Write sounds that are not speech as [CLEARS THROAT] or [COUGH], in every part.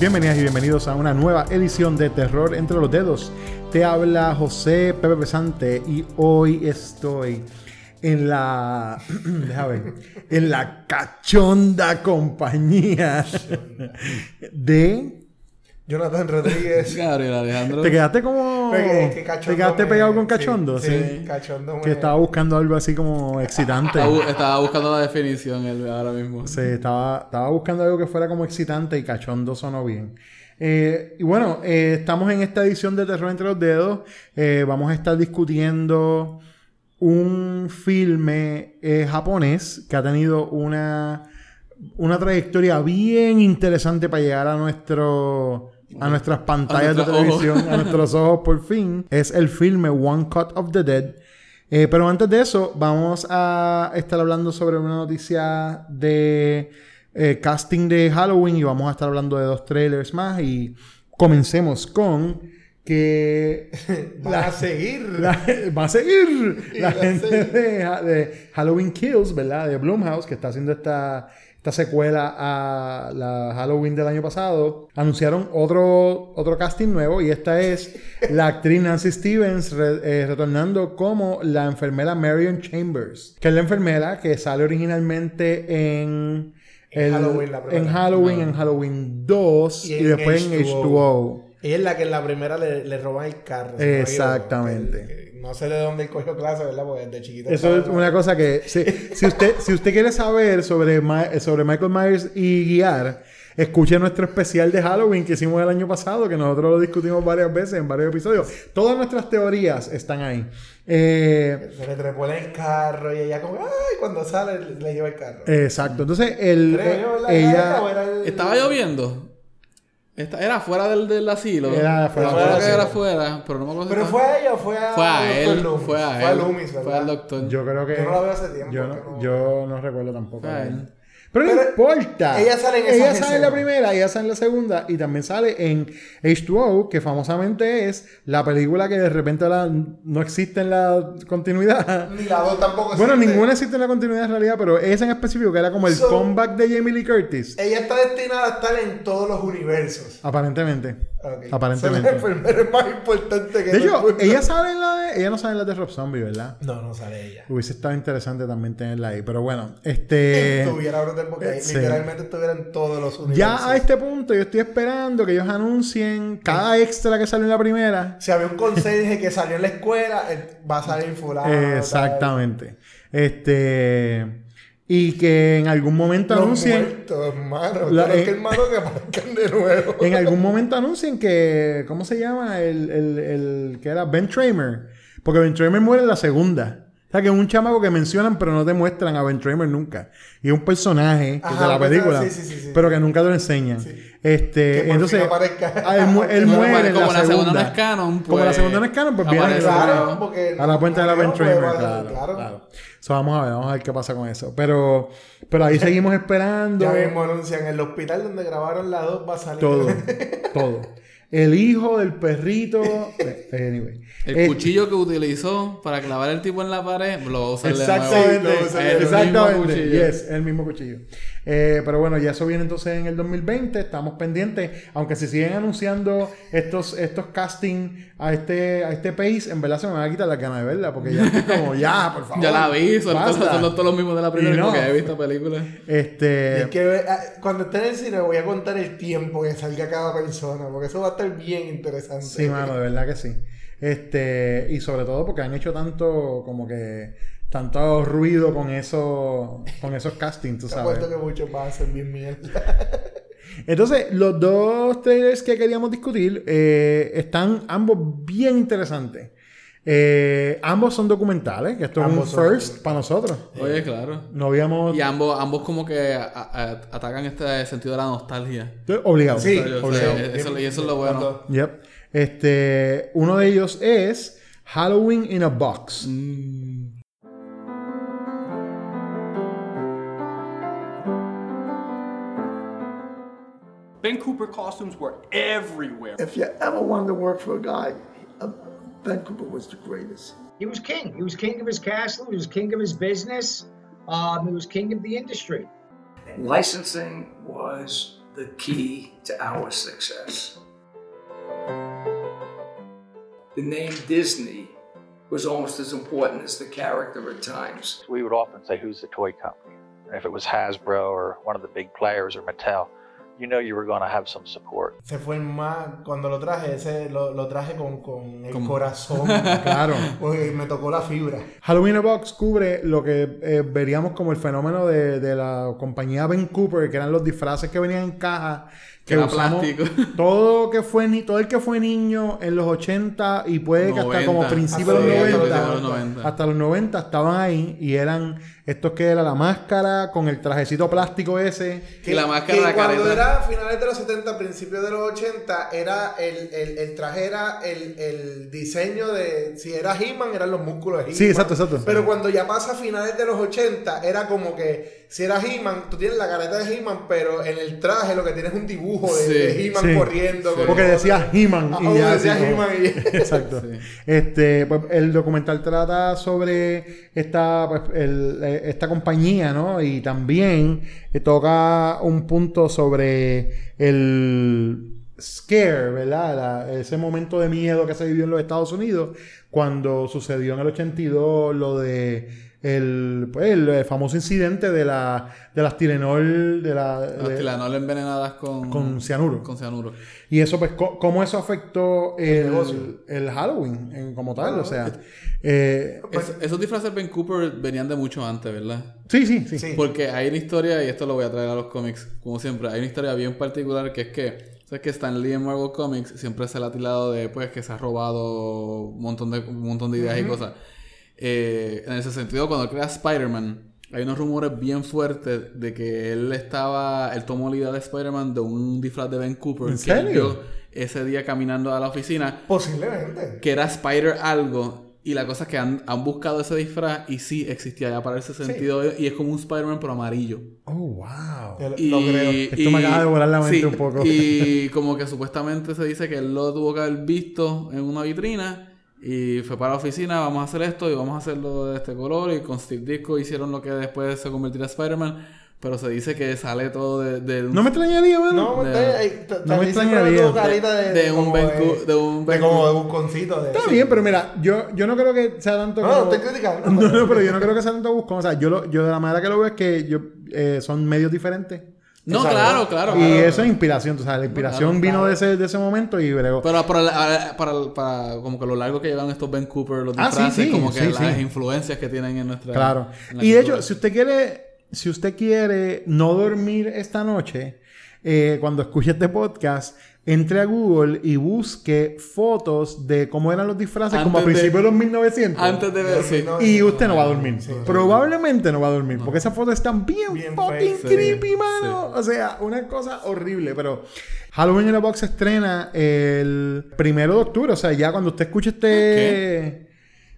Bienvenidas y bienvenidos a una nueva edición de Terror entre los dedos. Te habla José Pepe Pesante y hoy estoy en la [CLEARS THROAT] déjame en la cachonda compañía [LAUGHS] de Jonathan Rodríguez. [LAUGHS] Gabriel Alejandro. te quedaste como que te quedaste me- pegado con cachondo, sí. sí, cachondo me- Que estaba buscando algo así como excitante. Estaba, bu- estaba buscando la definición él ahora mismo. Sí, estaba, estaba buscando algo que fuera como excitante y cachondo sonó bien. Eh, y bueno, eh, estamos en esta edición de Terror entre los dedos. Eh, vamos a estar discutiendo un filme eh, japonés que ha tenido una, una trayectoria bien interesante para llegar a nuestro a nuestras pantallas de ojos. televisión, a nuestros ojos por fin. Es el filme One Cut of the Dead. Eh, pero antes de eso, vamos a estar hablando sobre una noticia de eh, casting de Halloween y vamos a estar hablando de dos trailers más y comencemos con que [LAUGHS] Van a seguir. [LAUGHS] la- va a seguir la va a gente de, de Halloween Kills, ¿verdad? De Blumhouse, que está haciendo esta, esta secuela a la Halloween del año pasado. Anunciaron otro, otro casting nuevo y esta es [LAUGHS] la actriz Nancy Stevens re- eh, retornando como la enfermera Marion Chambers, que es la enfermera que sale originalmente en... En Halloween, la en Halloween, en Halloween 2 y, después en H2O. H2O. Ella es la que en la primera le, le roban el carro. Exactamente. Que- que No sé de dónde él cogió clase, ¿verdad? Porque desde chiquito. Eso es una cosa que si, [LAUGHS] si usted si usted quiere saber sobre Ma- sobre Michael Myers y guiar, escuche nuestro especial de Halloween que hicimos el año pasado, que nosotros lo discutimos varias veces en varios episodios. Todas nuestras teorías están ahí. Eh, Se le trepó en el carro y ella como, ay, cuando sale le, le lleva el carro. exacto. Entonces el ella ¿O era el- Estaba lloviendo. Esta- era fuera del, del asilo. Era fuera Yo del era fuera, pero no me acuerdo si Pero estaba- fue a ella o fue a. Fue a él. Loomis? Fue a él. Fue a Loomis, ¿verdad? Fue al doctor. yo creo que Yo no la veo hace tiempo, Yo no, no- yo no recuerdo tampoco. Fue a él. Pero no importa. ella sale en esas Ella sale en la primera, ella sale en la segunda y también sale en H2O, que famosamente es la película que de repente la- no existe en la continuidad. Ni la dos tampoco Bueno, existe. ninguna existe en la continuidad en realidad, pero esa en específico, que era como el So- comeback de Jamie Lee Curtis. Ella está destinada a estar en todos los universos. Aparentemente. Ok. Aparentemente. Son las enfermeras más importantes que De hecho, el ella sale en la de. Ella no sale en la de Rob Zombie, ¿verdad? No, no sale ella. Hubiese estado interesante también tenerla ahí. Pero bueno, este. Estuviera brutal porque ahí sí. literalmente estuviera en todos los universos. Ya a este punto yo estoy esperando que ellos anuncien cada extra que salió en la primera. Si había un conserje que salió en la escuela, él va a salir fulano. tal. Exactamente. Este. Y que en algún momento Los anuncien. muertos, hermano. La- Pero es eh, que hermano que aparezcan de nuevo. En algún momento anuncien que. ¿Cómo se llama? El, el, el que era Ben Tramer. Porque Ben Tramer muere en la segunda. O sea, que es un chamaco que mencionan, pero no te muestran a Ben Tramer nunca. Y es un personaje Ajá, de la película, sí, sí, sí, sí. pero que nunca te lo enseñan. Este, Que por entonces, fin aparezca. ah, él, mu- él [LAUGHS] Como muere en como la la segunda segunda. no es canon, Como la pues, segunda no es canon, pues viene. Claro, a la cuenta de la Ben no, pues, Tramer, a- claro, claro. claro. So, vamos a ver, vamos a ver qué pasa con eso. Pero, pero ahí seguimos esperando. [LAUGHS] Ya mismo anuncian el hospital donde grabaron la 2 va a salir. Todo, [LAUGHS] todo. El hijo del perrito. eh, Anyway. El Eh, cuchillo que utilizó para clavar el tipo en la pared, lo va a usar de nuevo. Exactamente, usa el mismo exactamente. cuchillo. Yes, el mismo cuchillo. Eh, pero bueno, ya eso viene entonces en el 2020. Estamos pendientes. Aunque se siguen anunciando estos, estos casting a este, a este pace, en verdad se me va a quitar la ganas de verla. Porque ya estoy como, ya, [LAUGHS] por favor. Ya la vi, son, todos, son todos los mismos de la primera no. porque he visto películas. Este. Es que ah, cuando esté en el cine voy a contar el tiempo que salga cada persona, porque eso va a estar bien interesante. Sí, mano, de verdad que sí. Este, y sobre todo porque han hecho tanto, como que, tanto ruido con eso, con esos castings, tú Te sabes. apuesto que muchos van a ser bien mierda. [LAUGHS] Entonces, los dos trailers que queríamos discutir eh, están ambos bien interesantes. Eh, ambos son documentales, que esto Ambos es un first para nosotros. Oye, claro. No habíamos Y ambos, ambos como que a- a- atacan este sentido de la nostalgia. obligado. Sí, obligado. eso, y eso es lo bueno. Yep. Este, uno de ellos es Halloween in a Box. Ben Cooper costumes were everywhere. If you ever wanted to work for a guy, uh, Ben Cooper was the greatest. He was king. He was king of his castle. He was king of his business. Um, he was king of the industry. licensing was the key to our success. The name Disney was almost as important as the character at times. we would often say, Who's the toy company? And if it was Hasbro or one of the big players or Mattel, you know you were going to have some support. Se fue más. Cuando lo traje, ese lo, lo traje con, con el Con- corazón. [LAUGHS] Claro. Porque me tocó la fibra. Halloween Box cubre lo que eh, veríamos como el fenómeno de, de la compañía Ben Cooper, que eran los disfraces que venían en caja. Que Era plástico. [LAUGHS] todo que fue ni todo el que fue niño en los 80 y puede que hasta 90. como principios de los Hasta los 90, 90, los 90. hasta los 90 estaban ahí y eran estos que era la máscara con el trajecito plástico ese Y la máscara, que la cuando careta. era finales de los 70, principios de los 80, era el, el, el traje era el, el diseño de. Si era He-Man, eran los músculos de He-Man. Sí, exacto, exacto. Pero cuando ya pasa a finales de los 80, era como que si era He-Man, tú tienes la careta de He-Man, pero en el traje lo que tienes es un dibujo de, Sí. de He-Man Sí. corriendo. porque decía He-Man Ah, y ya decía He-Man y- Exacto. Sí. Este, pues, el documental trata sobre esta, pues, el- eh, esta compañía, ¿no? Y también eh, toca un punto sobre el scare, ¿verdad? La- ese momento de miedo que se vivió en los Estados Unidos cuando sucedió en el 82 lo de el, pues, el famoso incidente de la de las Tylenol de la Las de- envenenadas con... con cianuro. Con cianuro. Y eso, pues, ¿cómo eso afectó el, el Halloween en- como tal? O sea, eh, Es- esos disfraces Ben Cooper venían de mucho antes, ¿verdad? sí, sí, sí. Sí. Porque hay una historia, y esto lo voy a traer a los cómics, como siempre, hay una historia bien particular que es que, sabes que Stan Lee en Marvel Comics siempre se le ha tirado de, pues, que se ha robado un montón de, un montón de ideas y cosas. Eh, en ese sentido, cuando crea Spider-Man, hay unos rumores bien fuertes de que él estaba, él tomó la idea de Spider-Man de un disfraz de Ben Cooper. ¿En serio? ese día caminando a la oficina, Posiblemente. que era Spider algo. Y la cosa es que han, han buscado ese disfraz y sí existía ya para ese sentido. Y es como un Spider-Man pero amarillo. Oh, wow. Yo lo- Y, lo creo. Esto me acaba de volar la mente sí, un poco. Y como que supuestamente se dice que él lo tuvo que haber visto en una vitrina. Y fue para la oficina, vamos a hacer esto y vamos a hacerlo de este color. Y con Steve Ditko hicieron lo que después se convertiría en Spider-Man. Pero se dice que sale todo de, del- No me extrañaría, mano. No, de- te- ay, t- no me extrañaría. de, de un como Ben de- de un Ben como de busconcito. De, Está sí. bien, pero mira, yo, yo no creo que sea tanto No, como... no estoy criticando. [LAUGHS] No, no, pero yo no creo que sea tanto buscón. O sea, yo, lo, yo de la manera que lo veo es que yo, eh, son medios diferentes. No, claro, claro. y claro. eso es inspiración. O sea, la inspiración Claro, vino claro. De, ese, de ese momento y bregó. Pero para, la- para, para como que lo largo que llevan estos Ben Cooper, los Ah, sí, disfraces, sí, como que sí, las sí. influencias que tienen en nuestra. Claro. en Y de hecho, si usted quiere, si usted quiere no dormir esta noche, eh, cuando escuche este podcast, entre a Google y busque fotos de cómo eran los disfraces como a de- principios de los 1900. Antes de ver, sí. No, Y usted no va a dormir. Sí. Probablemente no va a dormir. Porque esas fotos están bien, Bien fucking creepy, mano. O sea, una cosa horrible. Pero Halloween in a Box se estrena el primero de octubre. O sea, ya cuando usted escuche este,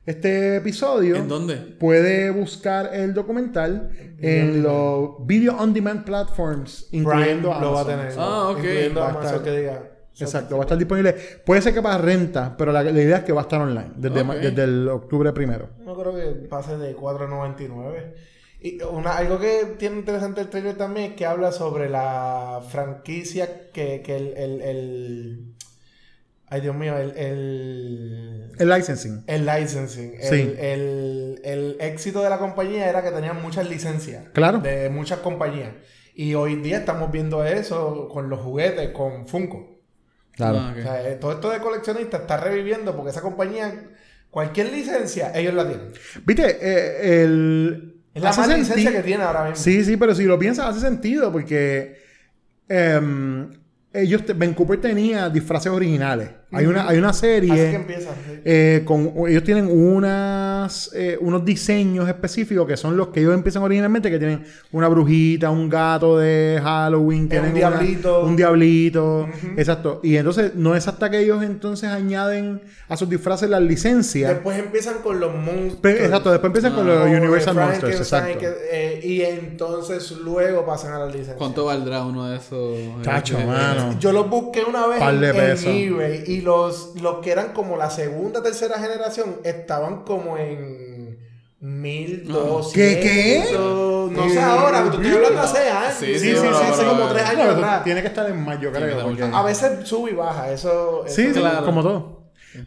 este episodio. ¿En dónde? Puede buscar el documental en los video on demand platforms, Prime incluyendo lo va a tener. Ah, ok. Incluyendo Va Amazon estar- que diga. Exacto, va a estar disponible. Puede ser que para renta, pero la, la idea es que va a estar online desde, ma- desde el octubre primero. No creo que pase de 4.99. Y una, algo que tiene interesante el trailer también es que habla sobre la franquicia que, que el, el, el- Ay, Dios mío, el... El, El licensing. el licensing. El, Sí. el, el éxito de la compañía era que tenían muchas licencias. Claro. De muchas compañías. Y hoy en día estamos viendo eso con los juguetes, con Funko. Claro. Ah, ok. O sea, eh, todo esto de coleccionista está reviviendo porque esa compañía, cualquier licencia, ellos la tienen. Viste, eh, el. Es la más licencia que tiene ahora mismo. Sí, sí, pero si lo piensas, hace sentido porque. em, ellos, te- Ben Cooper tenía disfraces originales. Hay, una, hay una Así que serie. empieza. sí. eh, con, ellos tienen unas, eh, unos diseños específicos que son los que ellos empiezan originalmente, que tienen una brujita, un gato de Halloween, tienen un una- diablito. un diablito, exacto. Y entonces no es hasta que ellos entonces añaden a sus disfraces las licencias. Después empiezan con los monstruos. Exacto, después empiezan con los como de Universal Monsters, exacto. que, eh, y entonces luego pasan a las licencias. ¿Cuánto valdrá uno de esos? Chacho, Eh, mano. Yo los busqué una vez Par en, de en pesos. eBay y los, los que eran como la segunda, tercera generación estaban como en 1200. ¿Qué, qué? No sé ahora, te estoy hablando hace años. Sí, Sí, sí, sí, sí, pero- hace pero- como tres años pero atrás. tiene que estar en mayo, creo. A veces sube y baja, eso... Sí, eso- sí, claro. como todo.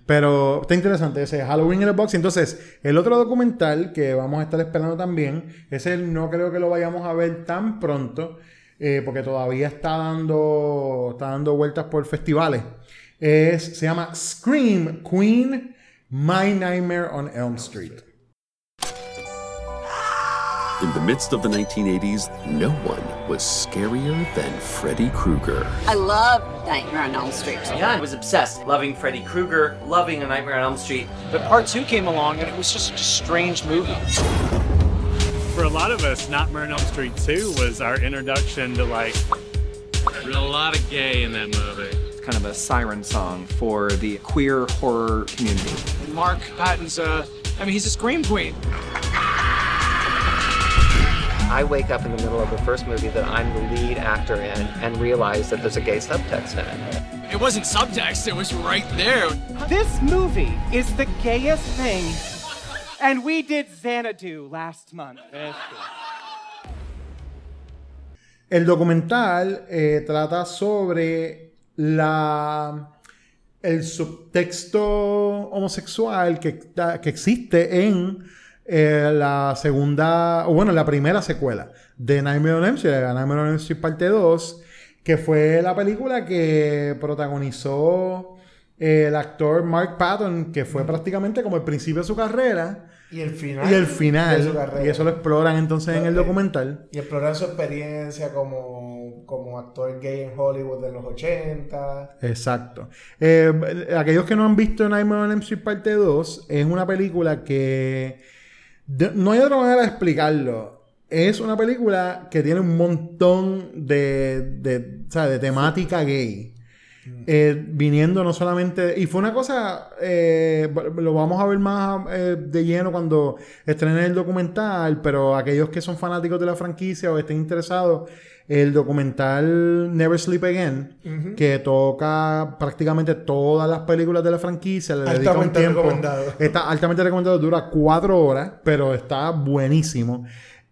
Pero está interesante ese Halloween in the Box. Entonces, el otro documental que vamos a estar esperando también, ese no creo que lo vayamos a ver tan pronto, eh, porque todavía está dando, está dando vueltas por festivales. Es, se llama Scream Queen My Nightmare on Elm Street. In the midst of the 1980s, no one was scarier than Freddy Krueger. I love Nightmare on Elm Street. Yeah, I was obsessed, loving Freddy Krueger, loving A Nightmare on Elm Street. But part two came along and it was just a strange movie. For a lot of us, Nightmare on Elm Street 2 was our introduction to like a lot of gay in that movie. It's kind of a siren song for the queer horror community. Mark Patton's, uh, I mean, he's a scream queen. I wake up in the middle of the first movie that I'm the lead actor in and realize that there's a gay subtext in it. It wasn't subtext, it was right there. This movie is the gayest thing, and we did Xanadu last month. El documental eh, trata sobre la el subtexto homosexual que, que existe en eh, la segunda, o bueno, la primera secuela de Nightmare on Elm Street, Nightmare on Elm Street parte 2, que fue la película que protagonizó eh, el actor Mark Patton, que fue prácticamente como el principio de su carrera. Y el final. Y el de su final, carrera. y eso lo exploran entonces en el documental. Y explorar su experiencia como, como actor gay en Hollywood de los 80. Exacto. Eh, aquellos que no han visto Nightmare on Elm Street parte 2, es una película que... no hay otra manera de explicarlo. Es una película que tiene un montón de, de, o sea, de temática gay. Eh, viniendo no solamente... Y fue una cosa... eh, lo vamos a ver más eh, de lleno cuando estrenen el documental, pero aquellos que son fanáticos de la franquicia o estén interesados, el documental Never Sleep Again, que toca prácticamente todas las películas de la franquicia, le dedica un tiempo. recomendado. Está altamente recomendado, dura cuatro horas, pero está buenísimo.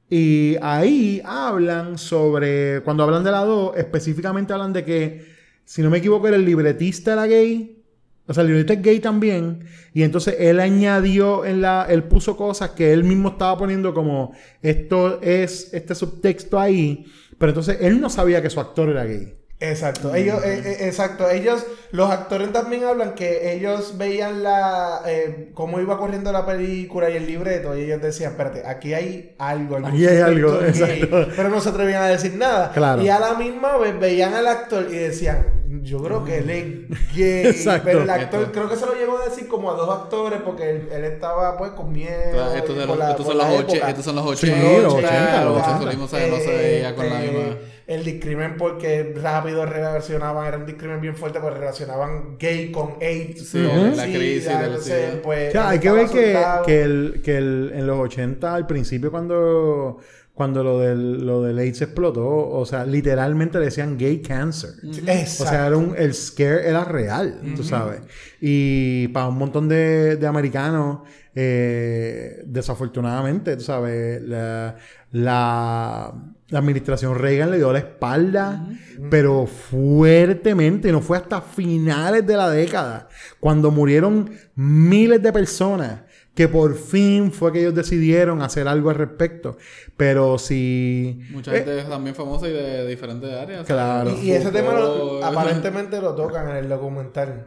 Y ahí hablan sobre, cuando hablan de la 2, específicamente hablan de que, si no me equivoco, era el libretista era gay. O sea, el libretista es gay también. Y entonces él añadió en la, él puso cosas que él mismo estaba poniendo como, esto es este subtexto ahí. Pero entonces él no sabía que su actor era gay. Exacto. Ellos, eh, eh, exacto. Ellos, los actores también hablan que ellos veían la eh, cómo iba corriendo la película y el libreto y ellos decían, espérate, aquí hay algo. Aquí hay algo, subtexto gay", exacto. Pero no se atrevían a decir nada. Claro. Y a la misma vez veían al actor y decían, yo creo que él es gay. [LAUGHS] Exacto. Pero el actor, Esto- creo que se lo llegó a decir como a dos actores porque él, él estaba pues con miedo. Estos, de por los- la- estos son los la época. estos son los Sí, 80. los 80, los los 80. homosexualismo, ¿sabes? no se veía con la Este, misma. El discrimen porque rápido relacionaban, era un discrimen bien fuerte porque relacionaban gay con AIDS. Sí, con la crisis del entonces, SIDA. pues, O sea, hay que ver que, que, el, que el, en los 80, al principio, cuando, cuando lo, del, lo del AIDS explotó, o sea, literalmente le decían gay cancer. Exacto. O sea, era un, el scare era real, tú sabes. Y para un montón de, de americanos, eh, desafortunadamente, tú sabes, la, la, la administración Reagan le dio la espalda, pero fuertemente, no fue hasta finales de la década, cuando murieron miles de personas. Que por fin fue que ellos decidieron hacer algo al respecto. Pero si. Mucha eh, gente también famosa y de diferentes áreas. Claro. Y, y ese tema lo- [LAUGHS] aparentemente lo tocan en el documental.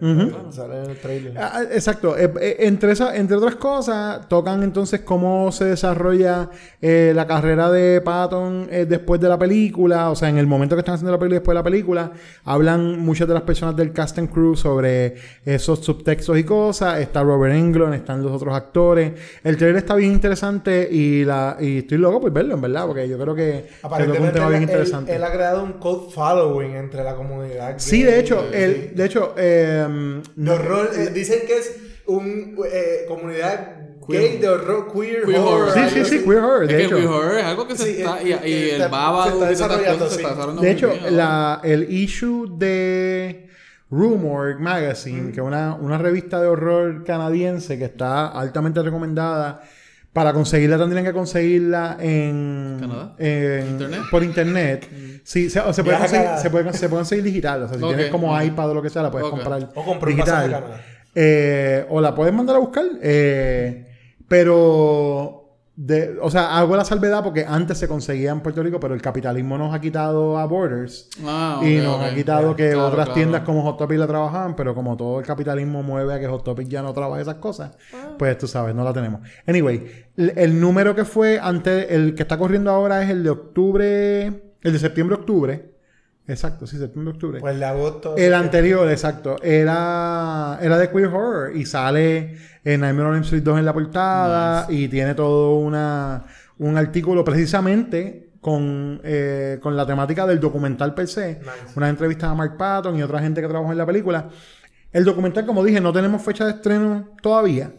Sale en el trailer. Ah, Exacto. Eh, eh, entre, esa- entre otras cosas, tocan entonces cómo se desarrolla eh, la carrera de Patton eh, después de la película. O sea, en el momento que están haciendo la película y después de la película. Hablan muchas de las personas del cast and crew sobre esos subtextos y cosas. Está Robert Englund, están los otros actores. El trailer está bien interesante y, la, y estoy loco por verlo, en verdad. Porque yo creo que, toca un tema bien él, él- interesante. él ha creado un code following entre la comunidad. Sí, de hecho, el, de hecho, eh, De horror, eh, dicen que es un eh, comunidad gay de horror, queer, Queer horror. horror. Sí, sí, sí, queer horror, Es de que hecho. Queer Horror es algo que se Sí, está. eh, Y, eh, y el baba se está y desarrollando, cosas se sí. está desarrollando De hecho, bien ahora. la, el issue de Rumor Magazine, que es una, una revista de horror canadiense que está altamente recomendada Para conseguirla tendrían que conseguirla en... ¿Canadá? en- ¿Internet? Por internet. Sí, se, o se, puede conseguir, se, puede, se puede conseguir digital. O sea, si tienes como iPad o lo que sea, la puedes comprar O comprar digital. Canadá. Eh, o la puedes mandar a buscar. eh, pero... De, o sea, hago la salvedad porque antes se conseguía en Puerto Rico, pero el capitalismo nos ha quitado a Borders. Ah, y nos ha quitado que Claro, otras claro. tiendas como Hot Topic la trabajaban, pero como todo el capitalismo mueve a que Hot Topic ya no trabaje esas cosas, pues tú sabes, no la tenemos. Anyway, el, el número que fue antes, el que está corriendo ahora es el de octubre, el de septiembre-octubre. Exacto, sí, septiembre-octubre. Pues el de agosto. El anterior, exacto, era, era de Queer Horror y sale en Nightmare on Elm Street 2 en la portada y tiene todo una, un artículo precisamente con, eh, con la temática del documental per se. Una entrevista a Mark Patton y otra gente que trabajó en la película. El documental, como dije, no tenemos fecha de estreno todavía.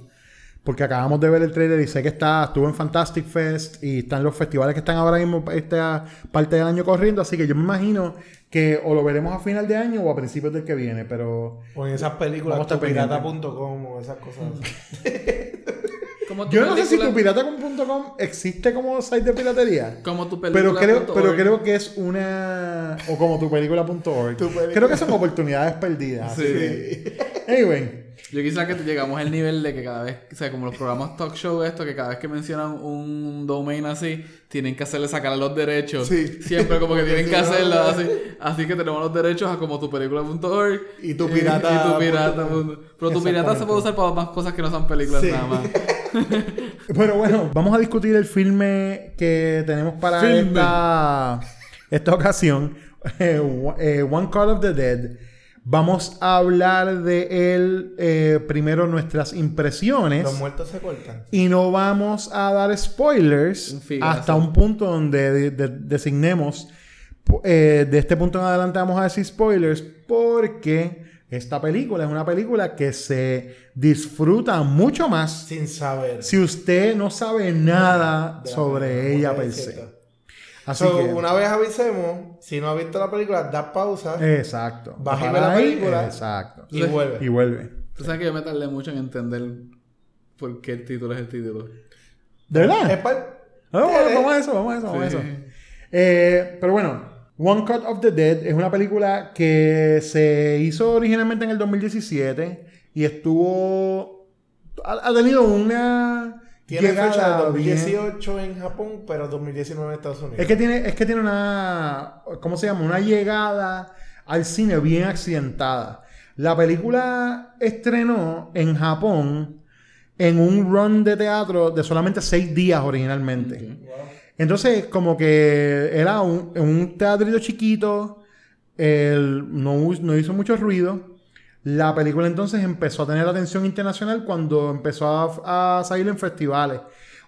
Porque acabamos de ver el trailer y sé que está, estuvo en Fantastic Fest y están los festivales que están ahora mismo esta parte del año corriendo. Así que yo me imagino que o lo veremos a final de año o a principios del que viene. Pero O en esas películas, tupirata.com o esas cosas. [LAUGHS] Como tu yo no sé si película- tupirata.com existe como site de piratería. Como tu Pero película creo, punto pero org. creo que es una. O como tu película.org. Creo que son oportunidades perdidas. Sí. que- Anyway. Yo quisiera que llegamos al nivel de que cada vez, o sea, como los programas talk show, esto, que cada vez que mencionan un domain así, tienen que hacerle sacar los derechos. Sí. Siempre como que tienen que hacerlo así. Así que tenemos los derechos a como tu película.org Y tu pirata Y, tu pirata. punto Pero tu pirata se puede usar para más cosas que no son películas Sí. nada más. [LAUGHS] Bueno, bueno, vamos a discutir el filme que tenemos para Filme. esta, esta ocasión. [LAUGHS] Eh, eh, One Call of the Dead. Vamos a hablar de él eh, primero nuestras impresiones. Los muertos se cortan. Y no vamos a dar spoilers hasta un punto donde de- de- designemos. eh, de este punto en adelante vamos a decir spoilers porque esta película es una película que se disfruta mucho más Sin saber. si usted no sabe nada sobre ella per se. Así So, que... una vez avisemos, si no ha visto la película, da pausa Exacto. Baja la película. Exacto. y vuelve. Y vuelve. Tú sabes que yo me tardé mucho en entender por qué el título es el título. ¿De verdad? Es par- Ah, vamos a eso, vamos a eso, vamos a eso. Eh, pero bueno, One Cut of the Dead es una película que se hizo originalmente en el 2017 y estuvo. Ha, ha tenido una. Tiene llegada fecha de bien- 2018 en Japón, pero 2019 en Estados Unidos. Es que tiene, es que tiene una. ¿Cómo se llama? Una llegada al cine bien accidentada. La película estrenó en Japón en un run de teatro de solamente seis días originalmente. Entonces, como que era un, un teatrito chiquito, el- no hizo mucho ruido. La película entonces empezó a tener atención internacional cuando empezó a, salir en festivales.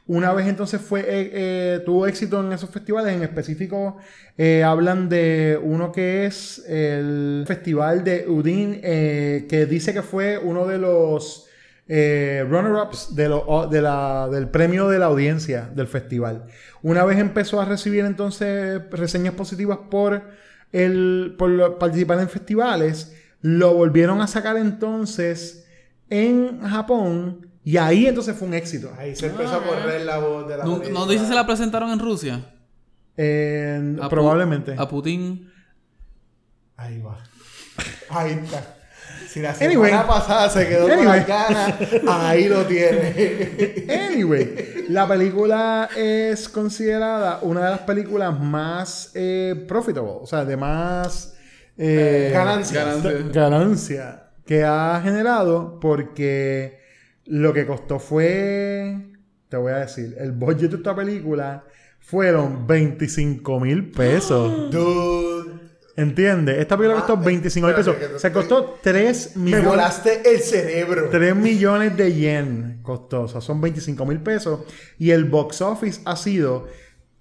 Una vez entonces fue, eh, eh, tuvo éxito en esos festivales, en específico eh, hablan de uno que es el Festival de Udine, eh, que dice que fue uno de los runner-ups del premio de la audiencia del festival. Una vez empezó a recibir entonces reseñas positivas por, participar en festivales, lo volvieron a sacar entonces en Japón y ahí entonces fue un éxito. Ahí se empezó a correr la voz de la ¿No, película. ¿no dice se la presentaron en Rusia? Eh, A Pu- probablemente. A Putin. Ahí va. Ahí está. Si la Anyway. semana pasada se quedó con Anyway. las ganas, ahí lo tiene. Anyway, la película es considerada una de las películas más eh, profitable, o sea, de más eh, Ganancia. Ganancia. ganancia que ha generado porque lo que costó fue, te voy a decir, el budget de esta película fueron 25 mil pesos. [GASPS] Dude. ¿Entiendes? Esta película costó 25 mil pesos. Se costó 3 Me millones. volaste el cerebro. 3 millones de yen costó, o sea, son 25 mil pesos. Y el box office ha sido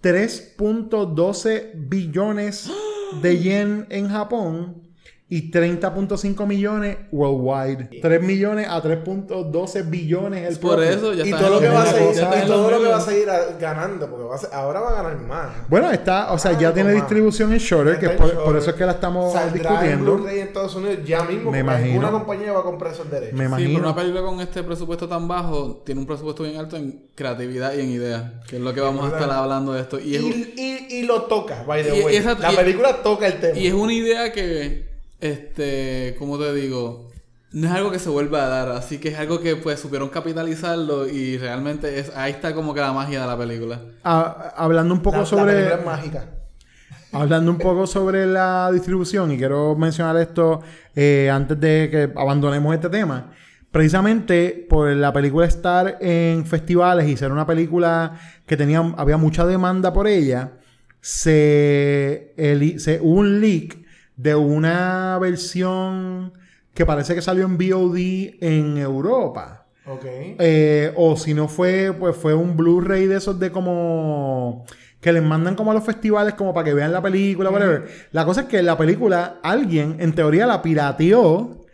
3.12 billones [GASPS] [GASPS] de yen en Japón y 30.5 millones worldwide. 3 millones a 3.12 billones el Por eso ya Y está todo lo que va a seguir, ya está y en los todo lo que mil. va a seguir a- ganando, porque va a ser- ahora va a ganar más. Bueno, está, o sea, ya Ah, tiene distribución en Shorter, que es por, eso es que la estamos Saldrá en discutiendo. Blu-ray en Estados Unidos ya mismo. Me imagino. Una compañía va a comprar esos derechos. Me Sí, imagino. pero una película con este presupuesto tan bajo tiene un presupuesto bien alto en creatividad y en ideas, que es lo que vamos a estar hablando de esto. Y es, Y, y, y lo toca, by the Y- way. esa- la y- película toca el tema. y es una idea que, este, ¿cómo te digo? No es algo que se vuelva a dar, así que es algo que pues supieron capitalizarlo y realmente es ahí está como que la magia de la película. Ah, hablando un poco la, la sobre. película es mágica. Hablando un poco sobre la distribución, y quiero mencionar esto eh, antes de que abandonemos este tema. Precisamente por la película estar en festivales y ser una película que tenía, había mucha demanda por ella, se, el- se hubo un leak de una versión que parece que salió en VOD en Europa. Ok. Eh, o si no fue, pues fue un Blu-ray de esos de como que les mandan como a los festivales como para que vean la película, whatever. La cosa es que la película, alguien en teoría la pirateó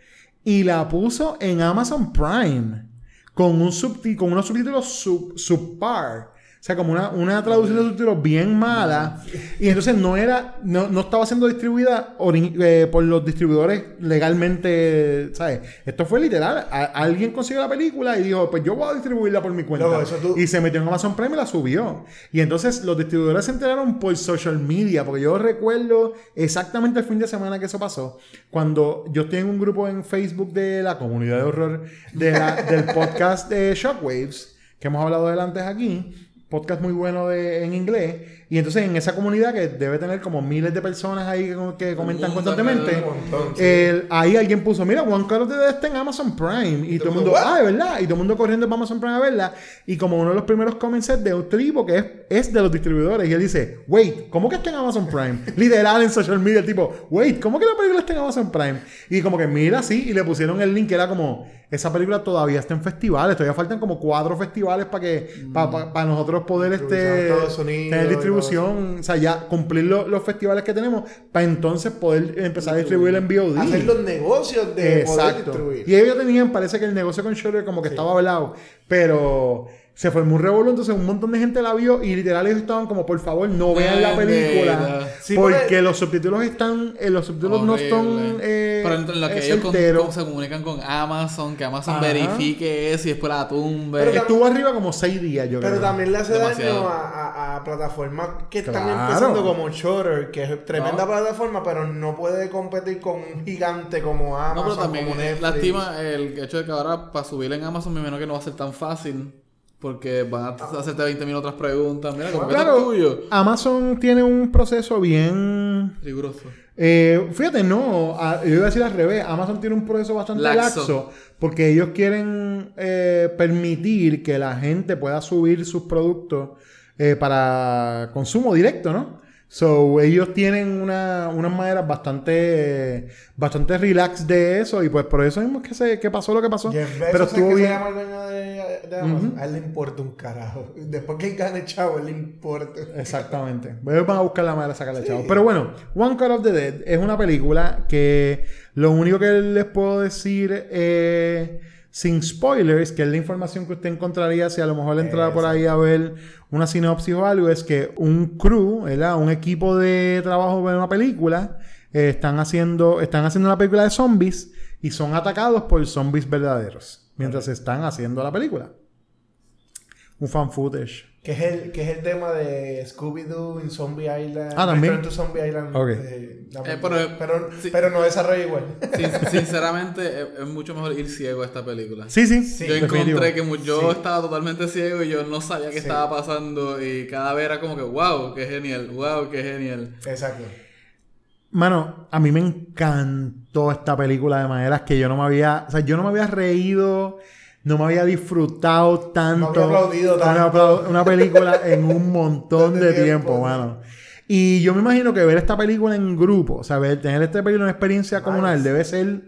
y la puso en Amazon Prime con un con unos subtítulos sub, subpar. O sea, como una, una traducción de subtítulos bien mala. Y entonces no era, no, no estaba siendo distribuida eh, por los distribuidores legalmente, ¿sabes? Esto fue literal. A- alguien consiguió la película y dijo, pues yo voy a distribuirla por mi cuenta. Loco, eso tú- Y se metió en Amazon Prime y la subió. Y entonces los distribuidores se enteraron por social media, porque yo recuerdo exactamente el fin de semana que eso pasó. Cuando yo estoy en un grupo en Facebook de la comunidad de horror de la- del [LAUGHS] podcast de Shockwaves, que hemos hablado de él antes aquí. Podcast muy bueno de, en inglés. Y entonces en esa comunidad que debe tener como miles de personas ahí que, que comentan constantemente, montón, sí. el- ahí alguien puso, mira, One Call of the Dead está en Amazon Prime. Y, todo el mundo, ¿what? ah, de verdad. Y todo el mundo corriendo para Amazon Prime a verla. Y como uno de los primeros comments de un tipo que es, es de los distribuidores. Y él dice, wait, ¿cómo que está en Amazon Prime? [LAUGHS] Literal en social media, el tipo, wait, ¿cómo que la película está en Amazon Prime? Y como que mira así, y le pusieron el link que era como, esa película todavía está en festivales. Todavía faltan como cuatro festivales para que, para nosotros poder Distribución este, en Estados Unidos tener y distribución. O sea, ya cumplir lo- los festivales que tenemos para entonces poder empezar a distribuir en VOD. Hacer los negocios de poder Exacto. distribuir. Y ellos tenían, parece que el negocio con Shutter como que estaba hablado, pero se formó un revuelo, entonces un montón de gente la vio y literal ellos estaban como, por favor, no vean la película. Sí, porque, porque- los subtítulos están, eh, los subtítulos no son Horrible. eh, Pero en lo que eh, ellos con- se comunican con Amazon, que Amazon Ajá. verifique eso y después la tumbe. Pero Estuvo arriba como seis días, yo Pero creo. también le hace Demasiado. daño a, a- a plataformas que están Claro. empezando como Shutter, que es tremenda No. plataforma, pero no puede competir con un gigante como Amazon, no, pero también como Netflix. lastima el hecho de que ahora para subir en Amazon me imagino que no va a ser tan fácil. Porque van a hacerte 20 mil otras preguntas. Mira, como que esto es Claro, tuyo. Amazon tiene un proceso bien Riguroso. Eh, fíjate, no, a- yo iba a decir al revés, Amazon tiene un proceso bastante laxo, Laxo. porque ellos quieren eh, permitir que la gente pueda subir sus productos eh, para consumo directo, ¿no? So, ellos tienen una, unas maneras bastante, bastante relax de eso y pues por eso mismo es que, se, que pasó lo que pasó. Jeff Bezos Pero es estuvo que bien. se llama el dueño de, de Amazon. A él le importa un carajo. [LAUGHS] Después que él gane chavo, él le importa. Exactamente. Ellos van a buscar la manera de sacarle chavo. Pero bueno, One Call of the Dead es una película que lo único que les puedo decir eh, sin spoilers, que es la información que usted encontraría si a lo mejor entrara por ahí a ver una sinopsis o algo, es que un crew, ¿verdad? un equipo de trabajo de una película, eh, están, haciendo, están haciendo una película de zombies y son atacados por zombies verdaderos mientras están haciendo la película. Un fan footage. Que es el, que es el tema de Scooby-Doo en Zombie Island. Ah, ¿también? To Zombie Island. Eh, Eh, pero- pero, sí. pero no desarrolla igual. Sin- sinceramente, [LAUGHS] es, es mucho mejor ir ciego a esta película. Sí, sí. yo definitivo. encontré que yo Sí. estaba totalmente ciego y yo no sabía qué Sí. estaba pasando y cada vez era como que, wow, qué genial, wow, qué genial. Exacto. Mano, a mí me encantó esta película de maneras que yo no me había, o sea, yo no me había reído, no me había disfrutado tanto. había aplaudido una, tanto. una película [LAUGHS] en un montón de tiempo. tiempo, mano. Y yo me imagino que ver esta película en grupo, o sea, ver- tener esta película una experiencia comunal debe ser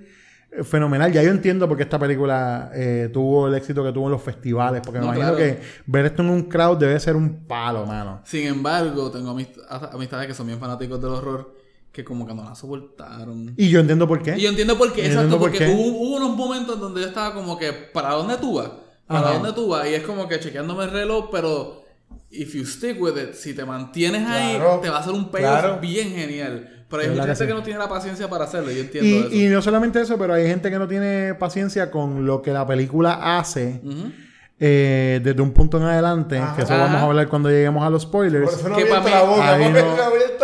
fenomenal. Ya yo entiendo por qué esta película eh, tuvo el éxito que tuvo en los festivales, porque me No, imagino claro. que ver esto en un crowd debe ser un palo, mano. Sin embargo, tengo amist- amistades que son bien fanáticos del horror que como que no la soportaron. Y yo entiendo por qué. Y yo entiendo por qué, Yo exacto, por porque qué. hubo, hubo unos momentos donde yo estaba como que, ¿para dónde tú vas? ¿Para Ajá. dónde tú vas? Y es como que chequeándome el reloj, pero if you stick with it, si te mantienes ahí, te va a hacer un payoff claro. bien genial. Pero hay verdad gente que no tiene la paciencia para hacerlo, yo entiendo eso. Y, y no solamente eso, pero hay gente que no tiene paciencia con lo que la película hace. Eh, desde un punto en adelante, Ajá. que eso vamos a hablar cuando lleguemos a los spoilers. Por eso no Que abrió pa' la mí- boca, no-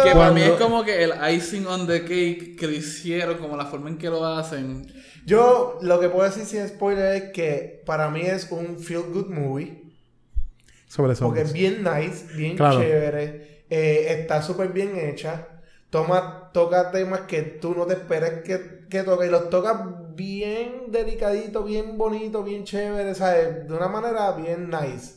Que la para mí es como que el icing on the cake que lo hicieron, como la forma en que lo hacen. Yo lo que puedo decir sin spoiler es que para mí es un feel good movie. Sobre eso. Porque es bien nice, bien Claro. chévere. eh, está súper bien hecha. Toma, toca temas que tú no te esperas que, que toque. Y los toca bien delicadito, bien bonito, bien chévere. ¿sabes? De una manera bien nice.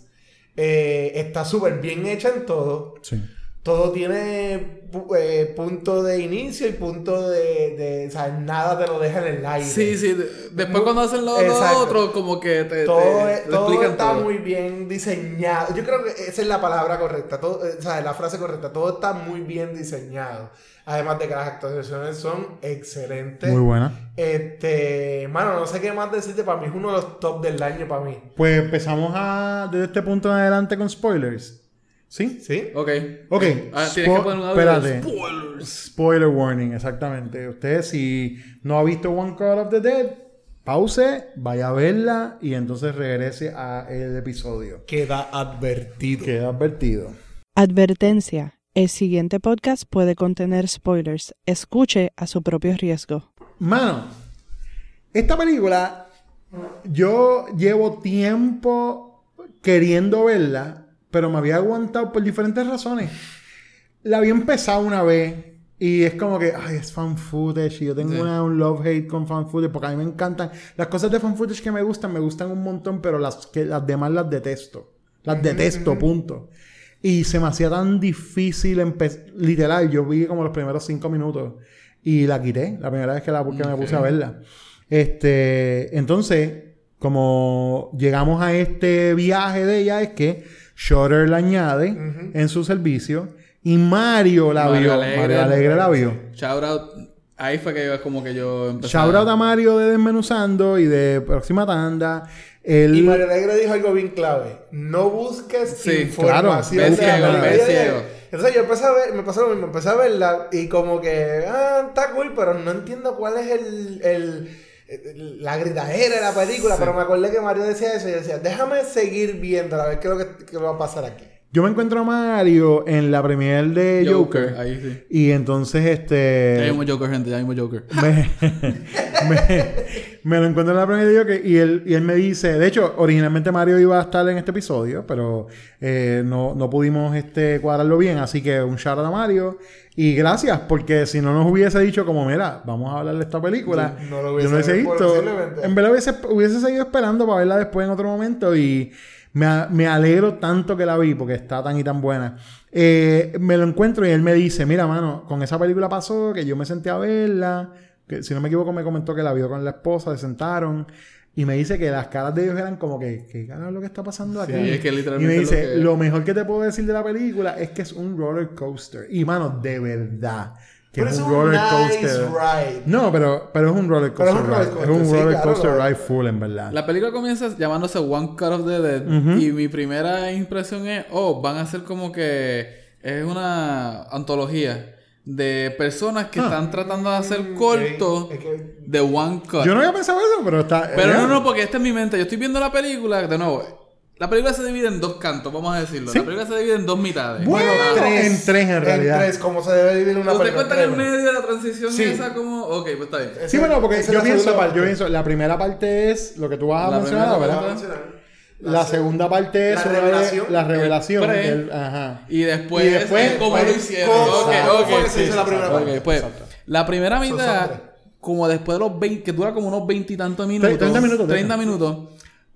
Eh, está súper bien hecha en todo. Sí. Todo tiene eh, punto de inicio y punto de, sea, nada te lo deja en el aire. Sí, sí. de- después cuando hacen lo, lo otro, como que te, todo, te- es- te todo está todo. muy bien diseñado. Yo creo que esa es la palabra correcta. Todo, o sea, la frase correcta. Todo está muy bien diseñado. Además de que las actuaciones son excelentes. Muy buena. Este, mano, no sé qué más decirte. Para mí es uno de los top del año para mí. Pues empezamos a, desde este punto en adelante con spoilers. ¿Sí? ¿Sí? Ok. Ok. Ah, tienes que poner un audio de espérate. spoilers. Spoiler warning, exactamente. Usted, si no ha visto One Call of the Dead, pause, vaya a verla y entonces regrese a el episodio. Queda advertido. Queda advertido. Advertencia. El siguiente podcast puede contener spoilers. Escuche a su propio riesgo. Mano, esta película, yo llevo tiempo queriendo verla, pero me había aguantado por diferentes razones. La había empezado una vez y es como que, ay, es fan footage. Y yo tengo Sí. una, un love-hate con fan footage porque a mí me encantan. Las cosas de fan footage que me gustan, me gustan un montón, pero las, que, las demás las detesto. Las detesto, punto. Y se me hacía tan difícil empezar. Literal, yo vi como los primeros cinco minutos y la quité. La primera vez que, la, que me puse a verla. Este, entonces, como llegamos a este viaje de ella, es que Shutter la añade en su servicio y Mario la Mario vio. Alegre. Mario Alegre la vio. Shout out. Ahí fue que yo como que yo empecé. Shout out a Mario de Desmenuzando y de Próxima Tanda. Y Mario Alegre dijo algo bien clave. No busques Sí, información. claro. Ciego. Entonces yo empecé a ver, me pasó lo mismo, empecé a verla y como que, ah, está cool, pero no entiendo cuál es el, el- el- la gritadera de la película, pero me acordé que Mario decía eso y yo decía, déjame seguir viendo a ver qué es lo que, qué va a pasar aquí. Yo me encuentro a Mario en la premier de Joker. Joker, ahí sí. Y entonces, este. Ya mismo Joker, gente, ya mismo Joker. [LAUGHS] me, me, me lo encuentro en la premier de Joker y él, y él me dice, de hecho, originalmente Mario iba a estar en este episodio, pero eh, no, no pudimos este, cuadrarlo bien, así que un shout out a Mario. Y gracias, porque si no nos hubiese dicho como, mira, vamos a hablar de esta película, No lo yo no hubiese hubiese visto. En verdad hubiese, hubiese seguido esperando para verla después en otro momento y me, alegro tanto que la vi porque está tan y tan buena. Eh, me lo encuentro y él me dice, mira, mano, con esa película pasó que yo me senté a verla, que si no me equivoco me comentó que la vio con la esposa, se sentaron y me dice que las caras de ellos eran como que, ¿qué es lo que está pasando aquí? Sí, es que y me dice, lo que- lo mejor que te puedo decir de la película es que es un roller coaster. Y mano, de verdad. Que Pero es un un roller nice coaster. ride. No, pero, pero es un roller Pero coaster es un roller ride. coaster, Es un sí, roller claro, coaster lo- ride full, en verdad. La película comienza llamándose One Cut of the Dead. Y mi primera impresión es, oh, van a ser como que es una antología de personas que Ah. están tratando de hacer corto Es que- de One Cut. Yo no había pensado eso, pero está. Pero eh, no, no, porque esta es mi mente. Yo estoy viendo la película, de nuevo. La película se divide en dos cantos, vamos a decirlo. Sí. La película se divide en dos mitades. Bueno, en tres en realidad. En tres, como se debe dividir una ¿Usted película. cuenta en el Tres. medio de la transición Sí. esa como...? Ok, pues está bien. Sí, bueno, porque yo la pienso, parte. yo pienso, la primera parte es lo que tú vas a La mencionar, primera ¿verdad? parte- La, segunda parte es la revelación. la revelación. Pre- del- ajá. Y después, Y después, es cómo pues, lo hicieron. ¿cómo- Ok, cómo ok, se hizo la primera ok, parte? pues, Exacto. la primera mitad, tres. como después de los 20, que dura como unos 20 y tantos minutos. 30 minutos, 30 minutos.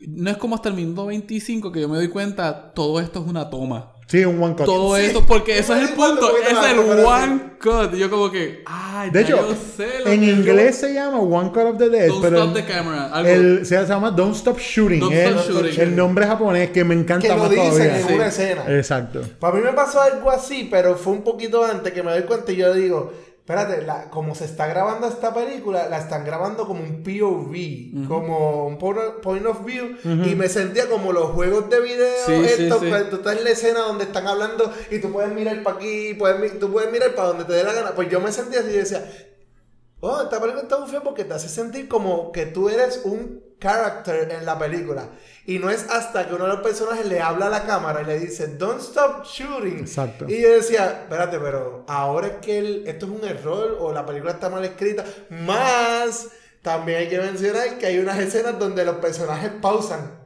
No es como hasta el minuto 25 que yo me doy cuenta, todo esto es una toma. Sí, un one cut. Todo Sí. esto, porque eso es el [LAUGHS] punto, es el one cut. Y yo como que, ay, De hecho, yo sé lo en que yo- inglés se llama One Cut of the Dead, Don't pero stop el- the camera. Algo. el- se llama Don't Stop Shooting. Don't es Stop Shooting. el nombre japonés que me encanta Que lo más dicen todavía. en Sí. una escena. Exacto. Para mí me pasó algo así, pero fue un poquito antes que me doy cuenta y yo digo, espérate, la, como se está grabando esta película, la están grabando como un POV, como un po- point of view, y me sentía como los juegos de video, Sí, sí, estos, sí. tú estás en la escena donde están hablando y tú puedes mirar para aquí, puedes, tú puedes mirar para donde te dé la gana. Pues yo me sentía así y decía, oh, esta película está muy fea porque te hace sentir como que tú eres un character en la película. Y no es hasta que uno de los personajes le habla a la cámara y le dice, don't stop shooting. Exacto. Y yo decía, espérate, pero ahora es que el- esto es un error o la película está mal escrita. Más, también hay que mencionar que hay unas escenas donde los personajes pausan.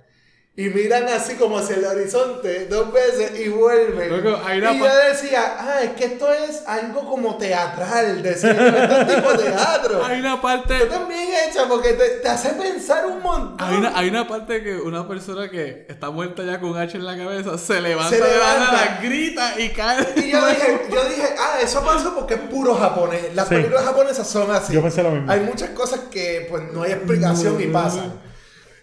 Y miran así como hacia el horizonte dos veces y vuelven. Loco, y yo decía, ah, es que esto es algo como teatral, decía, esto es tipo teatro. Hay una parte. Esto también hecha porque te, te hace pensar un montón. Hay una, hay una parte que una persona que está muerta ya con un hacha en la cabeza se levanta Se de la levanta. grita y cae. Y yo dije, yo dije, ah, eso pasó porque es puro japonés. Las Sí. películas japonesas son así. Yo pensé lo mismo. Hay muchas cosas que pues no hay explicación y pasan.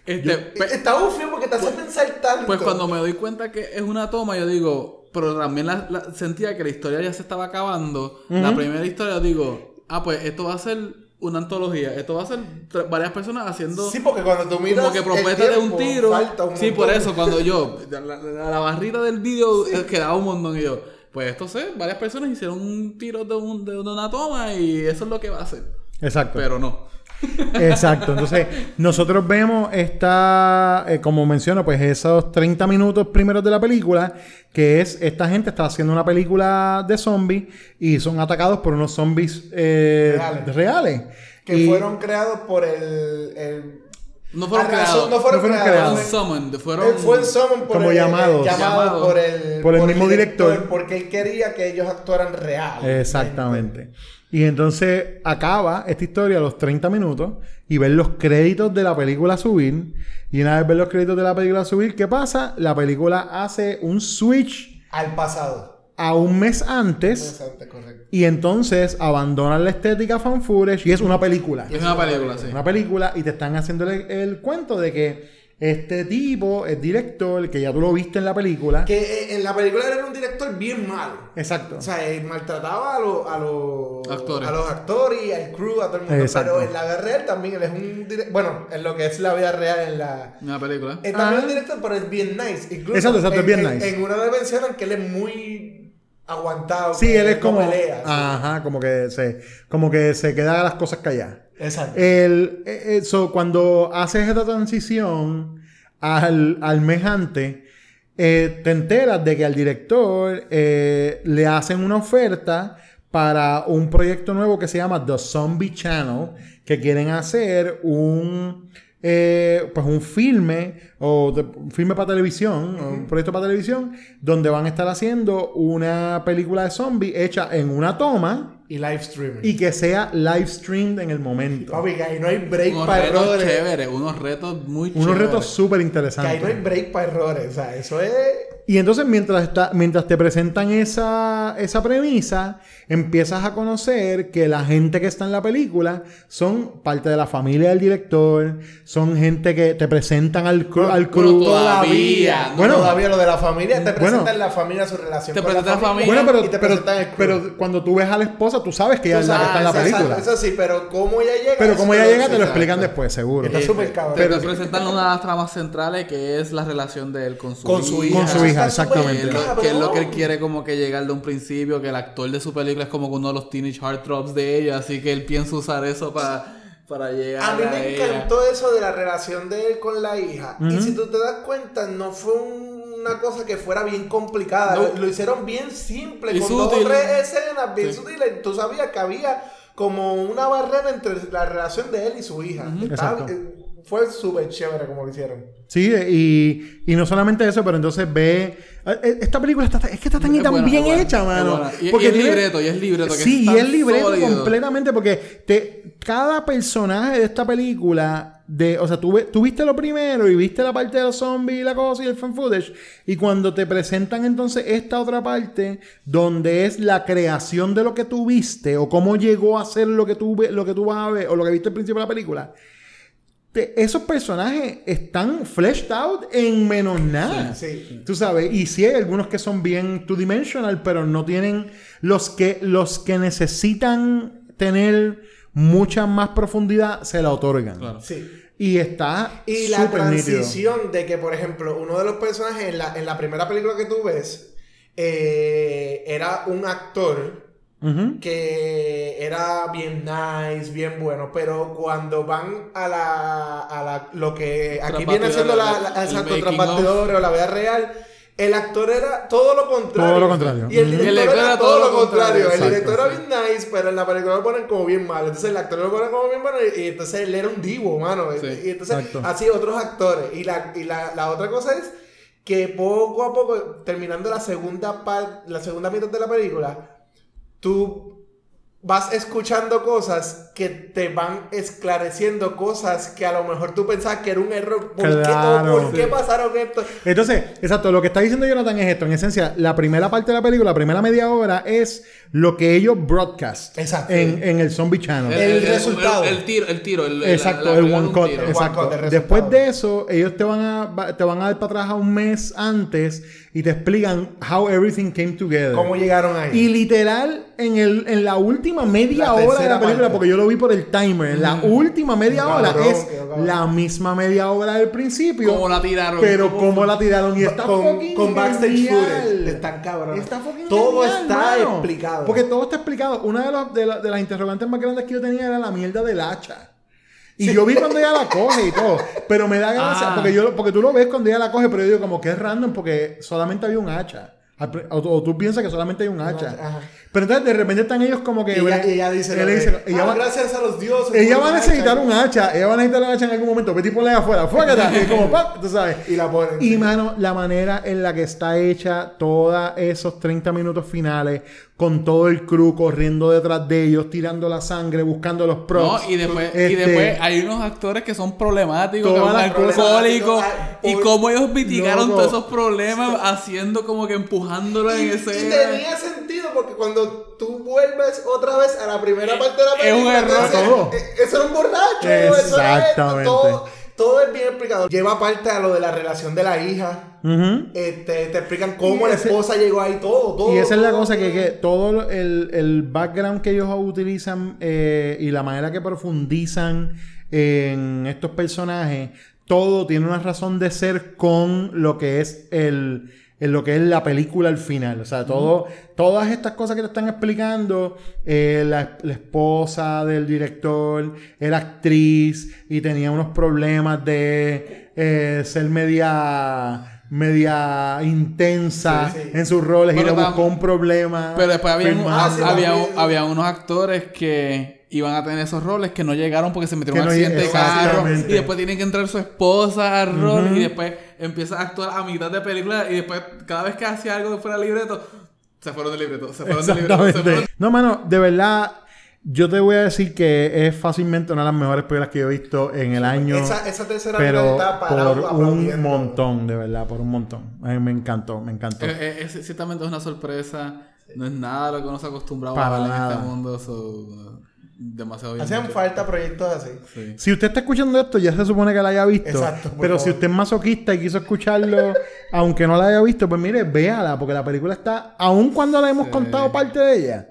Este, Y pe- Está bufio porque te hace pensar tanto. pues cuando me doy cuenta que es una toma, yo digo, pero también la- la- sentía que la historia ya se estaba acabando. La Ujú. primera historia, digo, ah, pues esto va a ser una antología. Esto va a ser varias personas haciendo. Sí, porque cuando tú miras como que el propuestas de un tiro. falta un sí, por eso, cuando yo, [LAUGHS] la, la- la barrita del vídeo eh, quedaba un montón y yo, pues esto sé, varias personas hicieron un tiro de, un- de una toma y eso es lo que va a hacer. Exacto. Pero no. Exacto. Entonces, nosotros vemos esta, eh, como menciono, pues esos 30 minutos primeros de la película, que es esta gente está haciendo una película de zombies y son atacados por unos zombies eh, Reales. reales. Que Y- fueron creados por el. el No fueron creados. No fueron, No fueron creados. Fueron summoned, fueron- Eh, fue el summon por Como el, llamados. llamado Llamados. por el, Por el mismo director. Porque él quería que ellos actuaran real. Exactamente. Y entonces acaba esta historia a los 30 minutos y ver los créditos de la película subir. Y una vez ver los créditos de la película subir, ¿qué pasa? La película hace un switch Al pasado. a un mes antes. Exacto. Y entonces abandonan la estética fan footage y es una película. Es una película, sí. Una película y te están haciendo el, el cuento de que este tipo es director, que ya tú lo viste en la película. Que eh, en la película era un director bien malo. Exacto. O sea, él maltrataba a los, a los Actores. a los actores, al crew, a todo el mundo. Exacto. Pero en la vida real también él es un director. Bueno, en lo que es la vida real, en la. Una película. Él también Ah. es un director, pero es bien nice. Incluso Exacto, exacto, es en- bien en- nice. En una le mencionan que él es muy aguantado. Sí, él es como. pelea, sí. Ajá, como que se, como que se queda las cosas calladas. Exacto. El, eh, eh, cuando haces esta transición al, al mes antes, eh, te enteras de que al director le hacen una oferta para un proyecto nuevo que se llama The Zombie Channel, que quieren hacer un, eh, pues un filme, o de- un filme para televisión, un proyecto para televisión, donde van a estar haciendo una película de zombies hecha en una toma Y live streaming. y que sea live streamed en el momento. Papi, que ahí no hay break Unos para retos errores. chéveres, unos retos muy Unos chéveres. retos súper Que ahí no hay interesantes. break para errores. O sea, eso es. Y entonces mientras, está, mientras te presentan esa, esa premisa, empiezas a conocer que la gente que está en la película son parte de la familia del director, son gente que te presentan al, cru- al bueno, crew. todavía, no Bueno. todavía lo de la familia. Te Bueno. presentan la familia, su relación Te con la familia. familia. Bueno, pero, y te pero, presentan el crew. pero cuando tú ves a la esposa, tú sabes que ella es la que está en la exacto, película. Eso sí, pero cómo ella llega. Pero te ella lo- llega, te lo exacto. explican después, seguro. Está súper cabrón. Te, Pero- te presentan una de las tramas centrales que es la relación de él con su Con su hija. Con su hija, exactamente. Que es, lo, cabrón. que es lo que él quiere como que llegar de un principio, que el actor de su película es como que uno de los teenage heartthrobs de ella, así que él piensa usar eso para para llegar A mí me ella. encantó eso de la relación de él con la hija. Y si tú te das cuenta, no fue una cosa que fuera bien complicada. No. Lo, lo hicieron bien simple, Y con dos o tres escenas bien Sí. sutiles. Tú sabías que había como una barrera entre la relación de él y su hija. Estaba- Exacto. eh, fue súper chévere como lo hicieron. Sí, y, y no solamente eso, pero entonces ve. eh, Esta película está, es que está tan, Es tan buena, bien buena, hecha, mano. Y- y Porque es tiene- libreto, y es libreto, que Sí, es y es libreto sólido. completamente, porque te, cada personaje de esta película. De, o sea, tú, ve- tú viste lo primero y viste la parte de los zombies y la cosa y el fan footage. Y cuando te presentan entonces esta otra parte, donde es la creación de lo que tú viste, o cómo llegó a ser lo que tú, lo que tú vas a ver, o lo que viste al principio de la película, te- esos personajes están fleshed out en menos nada. Sí. Tú sabes, y sí hay algunos que son bien two-dimensional, pero no tienen los que, los que necesitan tener mucha más profundidad, se la otorgan. Sí. Y está Y la nítido. transición de que, por ejemplo, uno de los personajes en la, en la primera película que tú ves eh, era un actor Que era bien nice, bien bueno, pero cuando van a la, a la lo que aquí viene siendo la, la, exacto, bastidores o la vida real, el actor era todo lo contrario. Todo lo contrario. Y el director El director era era todo lo contrario. El Exacto, director era bien nice, pero en la película lo ponen como bien malo. Entonces el actor lo ponen como bien malo y, entonces él era un divo, mano. Sí. Y entonces Exacto. así otros actores. Y la, y la, la otra cosa es que poco a poco, terminando la segunda parte, la segunda mitad de la película, tú vas escuchando cosas que te van esclareciendo cosas que a lo mejor tú pensabas que era un error. ¿Por, Claro. qué, ¿por qué pasaron esto? Entonces, exacto, lo que está diciendo Jonathan es esto. En esencia, la primera parte de la película, la primera media hora, es lo que ellos broadcast Exacto. en, en el Zombie Channel. El resultado. El, tiro, el tiro. El, Exacto, la- la el one cut. tiro. Exacto. one cut, el Después resultado. de eso, ellos te van a te van a dar para atrás a un mes antes y te explican how everything came together. ¿Cómo llegaron ahí? Y literal, en, el, en la última media La hora de la película, parte. porque yo lo vi por el timer, en la última media Cabrón, hora es cabrón. la misma media hora del principio. Cómo la tiraron, Pero cómo cómo la tiraron. Y está con, fucking con backstage footage. Están cabrón. Está fucking Todo genial, está mano. explicado. Porque todo está explicado. Una de, los- de, la- de las interrogantes más grandes que yo tenía era la mierda del hacha. Y yo vi cuando ella la coge y todo. Pero me da gracia. Ah. Porque, yo, porque tú lo ves cuando ella la coge, pero yo digo como que es random porque solamente había un hacha. O, o tú piensas que solamente hay un hacha. Ajá. Pero entonces de repente están ellos como que. Y ella, dice, ella le dice- ella "Ah, va- gracias a los dioses. ella va a necesitar hacha". un hacha. Ella va a necesitar un hacha en algún momento. Vete y ponle afuera. Fuera. Y como, ¡pap! tú sabes. Y la ponen. Y mano, la manera en la que está hecha todos esos 30 minutos finales, con todo el crew corriendo detrás de ellos, tirando la sangre, buscando los No, props. y después, y Este, después hay unos actores que son problemáticos, que son alcohólicos, y cómo ellos mitigaron Loco. todos esos problemas haciendo como que empujándolo en Y, ese... y tenía sentido porque cuando tú vuelves otra vez a la primera parte de la Es un película, error. entonces, Todo. eh, Eso era un borracho. Eso era esto, Exactamente. todo, todo es bien explicado. Lleva parte a lo de la relación de la hija. Este, te explican cómo la esposa llegó ahí, todo, todo. Y esa es la todo, cosa que, todo. que todo el, el background que ellos utilizan eh, y la manera que profundizan en estos personajes, todo tiene una razón de ser con lo que es el, en lo que es la película al final. O sea, todo, todas estas cosas que te están explicando, eh, la, la esposa del director, era actriz y tenía unos problemas de eh, ser media media intensa Sí, sí. en sus roles y le buscó un problema. Pero después había. Ah, sí, había, había unos actores que iban a tener esos roles que no llegaron porque se metieron en un no accidente de carro y después tiene que entrar su esposa al rol y después empieza a actuar a mitad de película y después cada vez que hacía algo que fuera libreto se fueron del libreto, se fueron del libreto, se fueron. No, mano, de verdad, yo te voy a decir que es fácilmente una de las mejores películas que yo he visto en el año. Esa, esa tercera pero está parado por un montón, de verdad, por un montón. A mí me encantó, me encantó. Eh, eh, es- ciertamente es una sorpresa. No es nada lo que uno se ha acostumbrado Para a ver en este mundo. so, demasiado bien. Hacían hecho. falta proyectos así. Sí. Si usted está escuchando esto, ya se supone que la haya visto. Exacto, pero si usted es masoquista y quiso escucharlo, [LAUGHS] aunque no la haya visto, pues mire, véala, porque la película está, aun cuando la hemos Sí. contado parte de ella,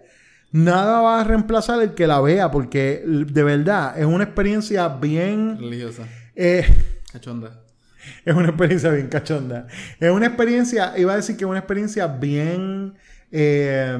nada va a reemplazar el que la vea, porque de verdad es una experiencia bien. Religiosa. eh, Cachonda. es una experiencia bien cachonda. Es una experiencia, iba a decir que es una experiencia bien. eh,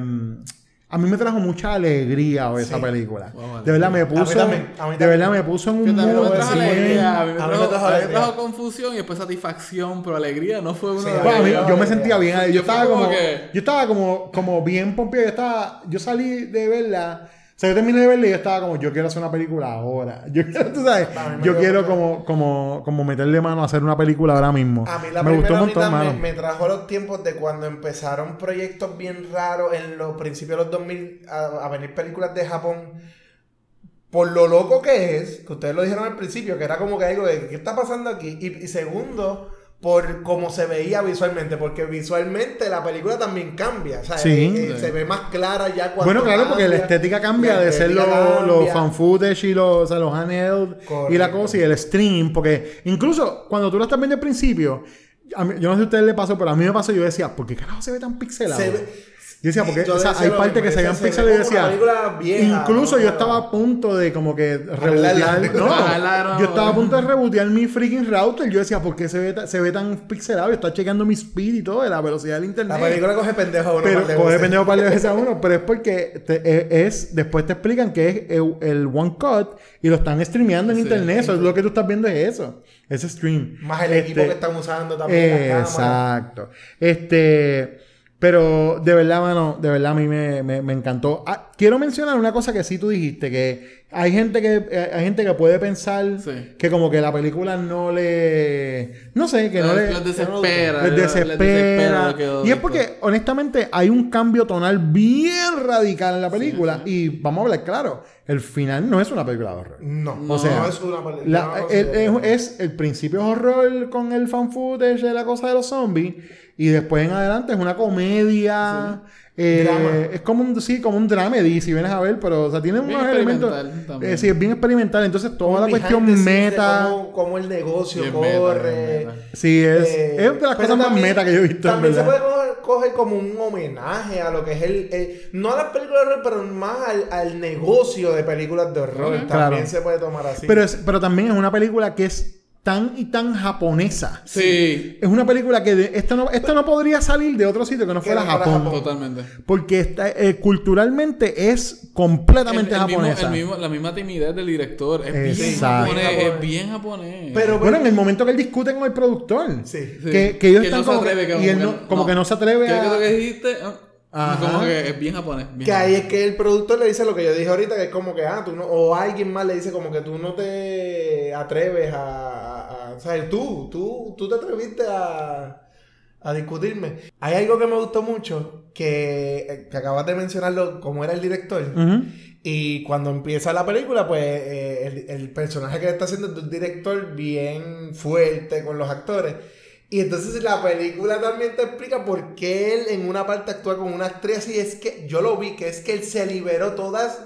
a mí me trajo mucha alegría ver esa Sí. película. Wow, de verdad me A mí puso. también, a mí de verdad me puso en un mood me trajo alegría, a mí me a mí me trajo, trajo a mí me trajo confusión y después satisfacción, pero alegría no fue una Sí, de Bueno, yo me sentía bien. Yo, Yo estaba como. que- Yo estaba como, como bien pompeado. Yo estaba. Yo salí de verla. O sea, yo terminé de verla y yo estaba como, yo quiero hacer una película ahora. Yo quiero, tú sabes, yo quiero como, como, como meterle mano a hacer una película ahora mismo. A mí la me gustó un me, trajo los tiempos de cuando empezaron proyectos bien raros en los principios de los 2000 a, a venir películas de Japón. Por lo loco que es, que ustedes lo dijeron al principio, que era como que algo de ¿qué está pasando aquí? Y, y segundo, por cómo se veía visualmente, porque visualmente la película también cambia, o sea, Sí. eh, se ve más clara ya cuando Bueno, claro, porque la estética cambia La de ser los cambia. fan footage y los, o sea, los handheld y la cosa y el stream. Porque incluso cuando tú lo estás viendo al principio, mí- yo no sé si a ustedes le pasó, pero a mí me pasó, yo decía, ¿por qué carajo se ve tan pixelado? Se ve- yo decía, porque Yo o sea, decía hay partes que se veían pixeladas y yo decía. vieja, incluso ¿no? yo estaba a punto de como que [LAUGHS] rebotear. No, yo estaba a punto de rebotear mi freaking router. Yo decía, ¿por qué se ve, se ve tan pixelado? Yo estaba chequeando mi speed y todo, de la velocidad del internet. La película coge pendejo a uno Pero de coge pendejo un par de veces a uno, [LAUGHS] pero es porque te- eh, es, después te explican que es el, el one cut y lo están streameando en Sí. internet. Eso es lo que tú estás viendo es eso. Ese stream. Más el Este, equipo que están usando también, las cámaras. Exacto. Este. Pero de verdad, mano, de verdad a mí me, me- me encantó. Ah, quiero mencionar una cosa que sí tú dijiste, que hay gente que eh, hay gente que puede pensar Sí. que como que la película no le no sé, que no Les- le les desespera, les les- les desespera. desespera y es porque honestamente hay un cambio tonal bien radical en la película y vamos a hablar claro, el final no es una película de horror. No, O sea, no es una película. la- no el, es, es- el principio es horror con el fan footage de la cosa de los zombies y después en adelante es una comedia. eh, Drama. es como un sí como un dramedy si vienes a ver pero o sea tiene Bien unos elementos eh, sí es bien experimental entonces toda la cuestión meta Cómo, cómo el negocio Bien corre. meta. sí es Eh, es de las cosas más meta que yo he visto en También se puede coger, coger como un homenaje a lo que es el. el- no a las películas de horror, pero más al, al negocio de películas de horror. También Claro. se puede tomar así. pero es- pero también es una película que es tan y tan japonesa Sí. es una película que de- esto no esto no podría salir de otro sitio que no fuera Japón Japón. Totalmente. Porque está, eh, culturalmente es completamente El- el mismo- japonesa. el mismo- la misma timidez del director. Es bien Exacto. japonés. Japonés. Es bien japonés. Pero, bueno, en el momento que él discute con el productor, Sí. Sí. que, que ellos Que están no se como, atreve, que, y él como no, que- como no. que no se atreve ¿Qué es lo a... que dijiste? Ah, Ajá. Como que es bien japonés. bien Que ahí es que el productor le dice lo que yo dije ahorita, que es como que, ah, tú no, o alguien más le dice como que tú no te atreves a, a- a- o sea, tú, tú, tú te atreviste a, a discutirme. Hay algo que me gustó mucho, que, que acabas de mencionarlo, como era el director, y cuando empieza la película, pues eh, el, el personaje que le está haciendo es de un director bien fuerte con los actores. Y entonces la película también te explica por qué él en una parte actúa como una actriz. Y es que yo lo vi, que es que él se liberó todas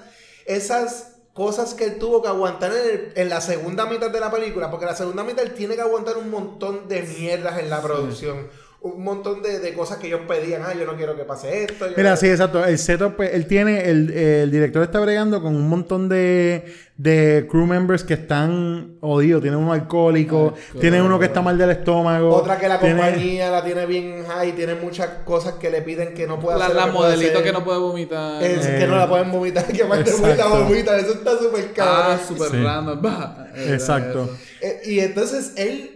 esas cosas que él tuvo que aguantar en, el- en la segunda mitad de la película. Porque la segunda mitad él tiene que aguantar un montón de mierdas en la producción. Un montón de, de cosas que ellos pedían. Ah, yo no quiero que pase esto. Mira, no- sí, exacto. El setup, pues, él tiene, el, el director está bregando con un montón de, de crew members que están odios. Tiene uno alcohólico, tiene uno que está mal del estómago. Otra que la tiene- compañía la tiene bien high, tiene muchas cosas que le piden que no puede La, hacer. la modelito que no puede vomitar. Es Eh, que no la pueden vomitar, [LAUGHS] que aparte vomita, exacto. vomita, eso está súper cabrón. Ah, super Sí. random. [LAUGHS] Exacto. eso. Eh, y entonces él,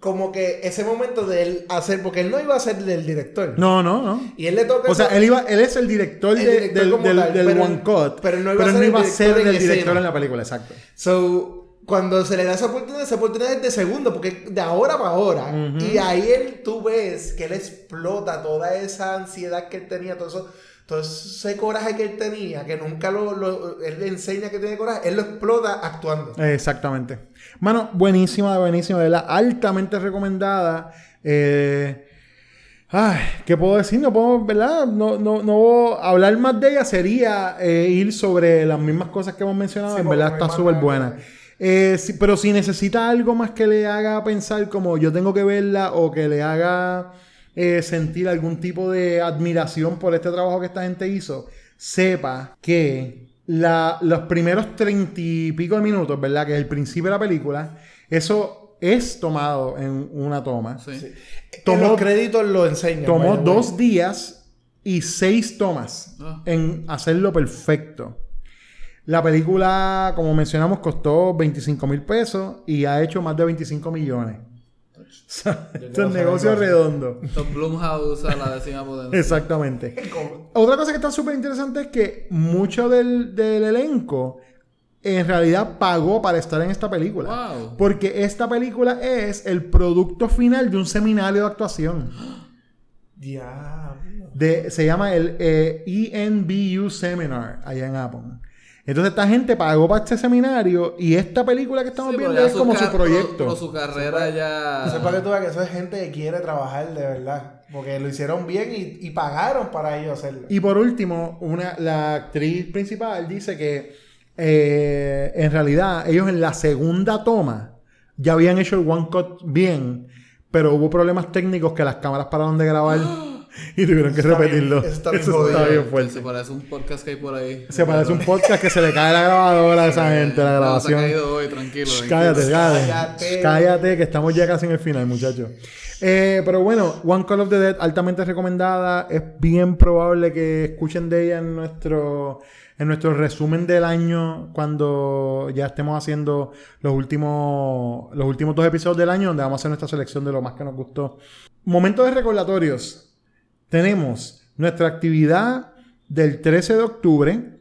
como que ese momento de él hacer, porque él no iba a ser el director. No, no, no. Y él le toca. O sea, él, iba, él es el director, El de- director del, como del- tal, del pero- One Cut. pero no iba a ser el a ser director en el director en la película, exacto. So, cuando se le da esa oportunidad, esa oportunidad es de segundo, porque de ahora para ahora. Ujú. Y ahí él, tú ves que él explota toda esa ansiedad que él tenía, todo eso, todo ese coraje que él tenía, que nunca lo, lo- él le enseña que tiene coraje, él lo explota actuando. Exactamente. Mano, buenísima, buenísima, de la altamente recomendada. Eh, ay, ¿qué puedo decir? No puedo, ¿verdad? No, no, no hablar más de ella sería eh, ir sobre las mismas cosas que hemos mencionado. Sí, en verdad está súper buena. Eh, pero si necesita algo más que le haga pensar como yo tengo que verla o que le haga eh, sentir algún tipo de admiración por este trabajo que esta gente hizo, sepa que la- los primeros treinta y pico de minutos, ¿verdad? Que es el principio de la película, eso es tomado en una toma. Sí. en Tomó- los créditos lo enseña. Tomó way. dos días y seis tomas Ah. en hacerlo perfecto. La película, como mencionamos, costó 25 mil pesos y ha hecho más de 25 millones. Esto es negocio redondo. Top Blumhouse a la décima potencia. Exactamente. [LAUGHS] Otra cosa que está súper interesante es que mucho del, del elenco en realidad pagó para estar en esta película. Wow. Porque esta película es el producto final de un seminario de actuación. Diablo. De, se llama el eh, ENBU Seminar allá en Japón. Entonces esta gente pagó para este seminario y esta película que estamos Sí, viendo ya es su como su proyecto. Pero su carrera ya. Eso es para que tú veas que eso es gente que quiere trabajar de verdad. Porque lo hicieron bien y, y pagaron para ellos hacerlo. Y por último, una, la actriz principal dice que eh, en realidad ellos en la segunda toma ya habían hecho el one cut bien, pero hubo problemas técnicos que las cámaras pararon de grabar [GASPS] [GASPS] y tuvieron que está repetirlo. bien- eso está bien Eso jodido. está bien Se fuerte. parece un podcast que hay por ahí. Se parece un podcast que se le cae la grabadora a esa gente, la No, se ha grabación. caído hoy, tranquilo. Shh, cállate, cállate. Cállate. Cállate, que estamos ya casi en el final, muchachos. Eh, pero bueno, One Call of the Dead, altamente recomendada. Es bien probable que escuchen de ella en nuestro, en nuestro resumen del año cuando ya estemos haciendo los últimos, los últimos dos episodios del año, donde vamos a hacer nuestra selección de lo más que nos gustó. Momento de recordatorios. Tenemos nuestra actividad del 13 de octubre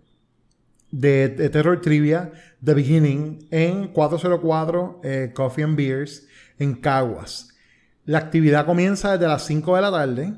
de, Terror Trivia, The Beginning, en 404 eh, Coffee and Beers, en Caguas. La actividad comienza desde las 5 de la tarde.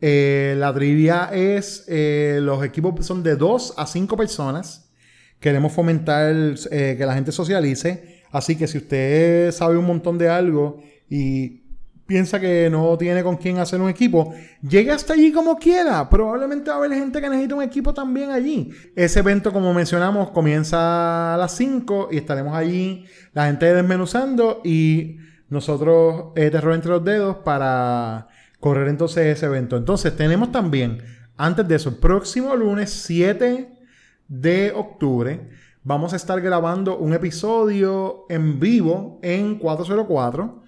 Eh, la trivia es, eh, los equipos son de 2 a 5 personas. Queremos fomentar eh, que la gente socialice. Así que si usted sabe un montón de algo y piensa que no tiene con quién hacer un equipo, llegue hasta allí como quiera. Probablemente va a haber gente que necesita un equipo también allí. Ese evento, como mencionamos, comienza a las 5 y estaremos allí, la gente desmenuzando y nosotros eh, Terror entre los dedos para correr entonces ese evento. Entonces tenemos también, antes de eso, el próximo lunes 7 de octubre, vamos a estar grabando un episodio en vivo en 404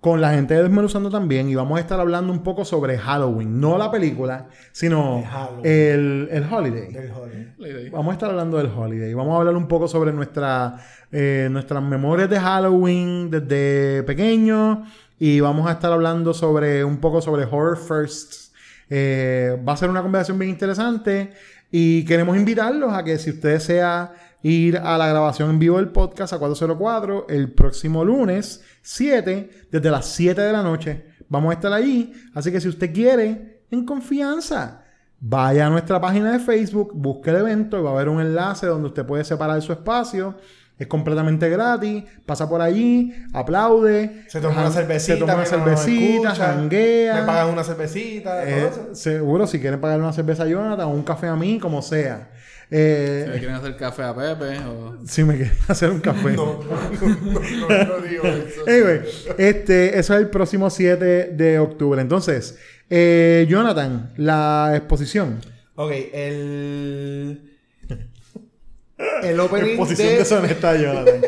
con la gente de Desmenuzando también y vamos a estar hablando un poco sobre Halloween, no la película, sino el, el holiday. Del holiday. Vamos a estar hablando del holiday. Vamos a hablar un poco sobre nuestra, eh, nuestras memorias de Halloween desde pequeño. Y vamos a estar hablando sobre un poco sobre Horror Firsts. Eh, va a ser una conversación bien interesante. Y queremos invitarlos a que si usted desea ir a la grabación en vivo del podcast a 404 el próximo lunes 7, desde las 7 de la noche. Vamos a estar allí. Así que si usted quiere, en confianza, vaya a nuestra página de Facebook, busque el evento y va a haber un enlace donde usted puede separar su espacio. Es completamente gratis. Pasa por allí, aplaude. Se toma una cervecita. Se toma una cervecita, janguea. Me pagan una cervecita. Eh, todo eso. seguro, si quieren pagar una cerveza a Jonathan o un café a mí, como sea. Eh, Si le quieren hacer café a Pepe o... si me quieren [LAUGHS] hacer un café. [LAUGHS] No, no, no, no, no digo eso. Anyway, este, eso es el próximo 7 de octubre. Entonces, eh, Jonathan, la exposición. Ok, el. El opening Exposición de... deshonesta, Jonathan.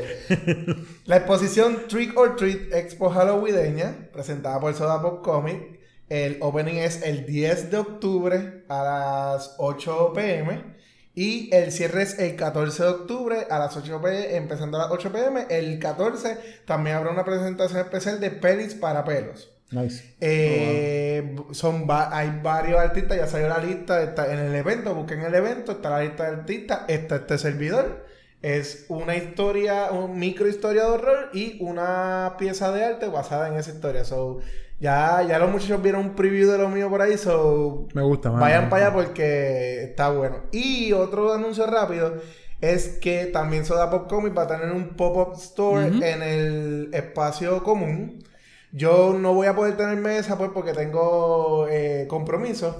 [LAUGHS] La exposición Trick or Treat Expo Halloweeneña, presentada por Soda Pop Comic. El opening es el 10 de octubre a las 8 pm. Y el cierre es el 14 de octubre a las 8 pm, empezando a las 8 pm. El 14 también habrá una presentación especial de pelis para pelos. Nice. Eh, son va- hay varios artistas, ya salió la lista está en el evento, busquen el evento, está la lista de artistas, está este servidor. Es una historia, un micro historia de horror y una pieza de arte basada en esa historia. So, ya, ya los muchachos vieron un preview de lo mío por ahí, so Me gusta, man. vayan para allá porque está bueno. Y otro anuncio rápido es que también Soda Pop Comics va a tener un pop-up store en el espacio común. Yo no voy a poder tener mesa pues porque tengo eh, compromisos.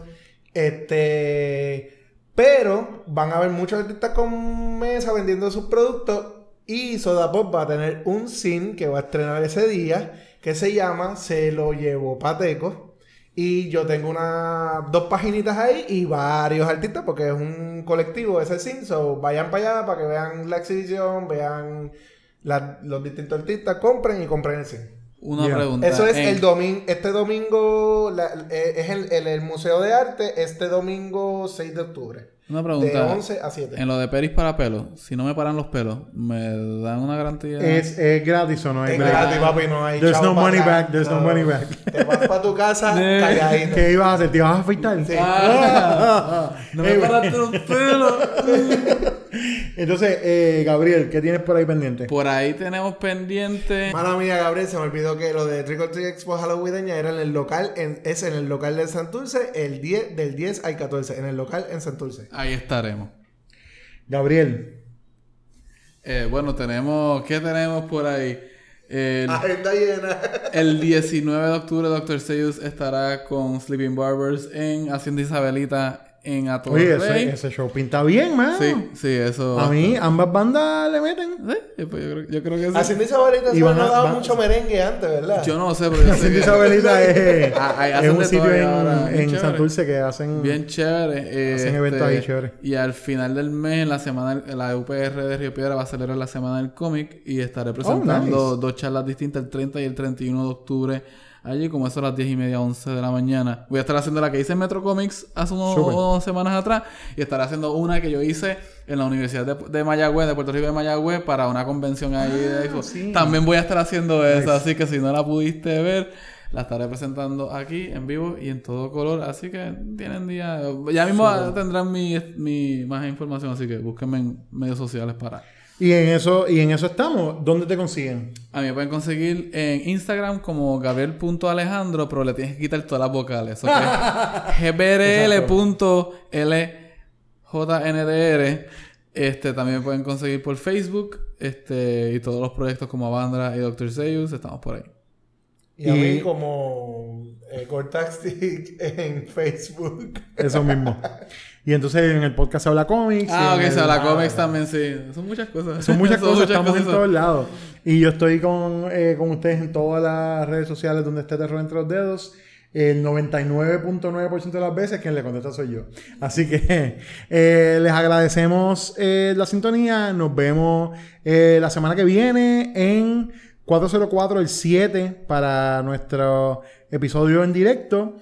Este. Pero van a haber muchos artistas con mesa vendiendo sus productos. Y Soda Pop va a tener un sin que va a estrenar ese día. Que se llama Se lo llevó Pateco. Y yo tengo una, dos paginitas ahí y varios artistas porque es un colectivo ese sin. So vayan para allá para que vean la exhibición, vean los distintos artistas, compren y compren el sin. Una Yeah. pregunta. Eso es en- el domingo, este domingo la- eh, es el, el- el Museo de Arte, este domingo 6 de octubre. Una pregunta. De 11 a 7. En lo de peris para pelos, si no me paran los pelos, ¿me dan una garantía? ¿Es, es gratis o no es Es gratis? gratis, papi, no hay There's no money back, there's no money back. [LAUGHS] Te vas para tu casa [LAUGHS] calladito. ¿Qué ibas a hacer? ¿Te ibas a afeitar? Sí. Ah, [LAUGHS] no me paraste los pelos. Entonces, eh, Gabriel, ¿qué tienes por ahí pendiente? Por ahí tenemos pendiente. Mala mía, Gabriel, se me olvidó que lo de Trick or Treat Expo Halloweeneña era en el local, en- es en el local de Santurce, el 10, del 10 al 14, en el local en Santurce. Ahí estaremos. Gabriel. Eh, bueno, tenemos... ¿Qué tenemos por ahí? El, Agenda llena. [LAUGHS] el 19 de octubre, Dr. Seuss estará con Sleeping Barbers en Hacienda Isabelita en Atorrey. Oye, ese, ese show pinta bien, man. Sí, sí, eso. A mí, ambas bandas le meten. Sí, pues yo, creo, yo creo que sí. Hacienda Isabelita no a- daba van- mucho merengue antes, ¿verdad? Yo no sé, pero yo sé que... Isabelita es, es hacen un sitio en, ahora, en chévere. Santurce que hacen. Bien chévere. Hacen este, eventos ahí chévere. Y al final del mes, en la semana, la UPR de Río Piedra va a celebrar la semana del cómic y estaré presentando Oh, nice. dos charlas distintas el 30 y el 31 de octubre. Allí, como eso a las 10 y media, 11 de la mañana. Voy a estar haciendo la que hice en Metro Comics hace unos, unas semanas atrás. Y estaré haciendo una que yo hice en la Universidad de, de Mayagüez, de Puerto Rico de Mayagüez, para una convención ahí de. Ah, sí. También voy a estar haciendo esa. Nice. Así que si no la pudiste ver, la estaré presentando aquí en vivo y en todo color. Así que tienen día. Ya mismo tendrán mi, mi más información. Así que búsquenme en medios sociales para. Y en eso, y en eso estamos. ¿Dónde te consiguen? A mí me pueden conseguir en Instagram como Gabriel.alejandro, pero le tienes que quitar todas las vocales. ¿ok? [LAUGHS] GBRL.ljndr. Este, también me pueden conseguir por Facebook. Este, y todos los proyectos como Avandra y Dr. Seuss, estamos por ahí. Y a mí como eh, Cortaxi [LAUGHS] en Facebook. Eso mismo. [LAUGHS] y entonces en el podcast se habla cómics. Ah, ok, el- se habla cómics también, sí. Son muchas cosas. Son muchas [LAUGHS] cosas, estamos en todos lados. Y yo estoy con, eh, con ustedes en todas las redes sociales donde esté Terror entre los dedos. El 99.9% de las veces quien le contesta soy yo. Así que [LAUGHS] eh, les agradecemos eh, la sintonía. Nos vemos eh, la semana que viene en 404 el 7 para nuestro episodio en directo.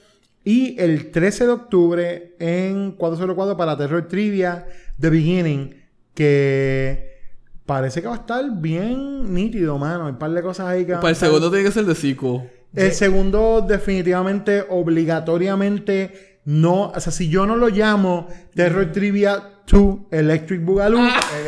Y el 13 de octubre en 404 para Terror Trivia The Beginning. Que parece que va a estar bien nítido, mano. Hay un par de cosas ahí que Para el estar- segundo tiene que ser de sequel. el segundo, definitivamente, obligatoriamente, no. O sea, si yo no lo llamo Terror Trivia 2 Electric Boogaloo,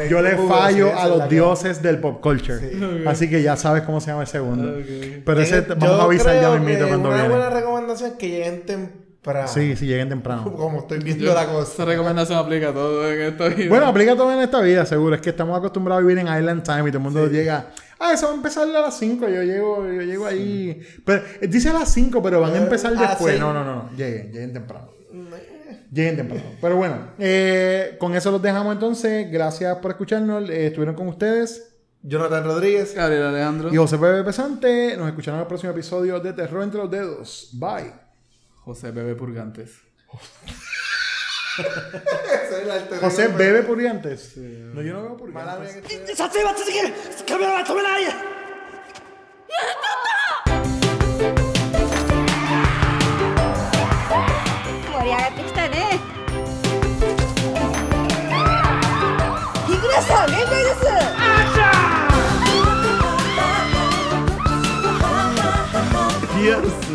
yo le Boogaloo, fallo sí, esa a los que- dioses del pop culture. Sí. Así que ya sabes cómo se llama el segundo. Pero ese Eh, vamos a avisar ya mismito que cuando Una viene. buena recomendación es que lleguen temprano. Sí, si lleguen temprano. [LAUGHS] Como estoy viendo Yo- la Esa cosa. recomendación aplica a todo en esta vida. Bueno, aplica todo en esta vida, seguro. Es que estamos acostumbrados a vivir en Island Time y todo el mundo llega. Ah, eso va a empezar a las 5. Yo llego, yo llego ahí. Pero, eh, dice a las 5, pero van a empezar Ah, después. sí. No, no, no, no. Lleguen, lleguen temprano. Lleguen temprano. Pero bueno, eh, con eso los dejamos entonces. Gracias por escucharnos. Eh, estuvieron con ustedes. Jonathan Rodríguez, Gabriel Alejandro y José Bebe Pesante. Nos escucharán en el próximo episodio de Terror entre los Dedos. Bye. José Bebe Purgantes. José Bebe Purgantes. No, yo no veo Purgantes. ¡Desactiva, te sigue! ¡Cámbiala, tómala! ¡No, さん限です。アショ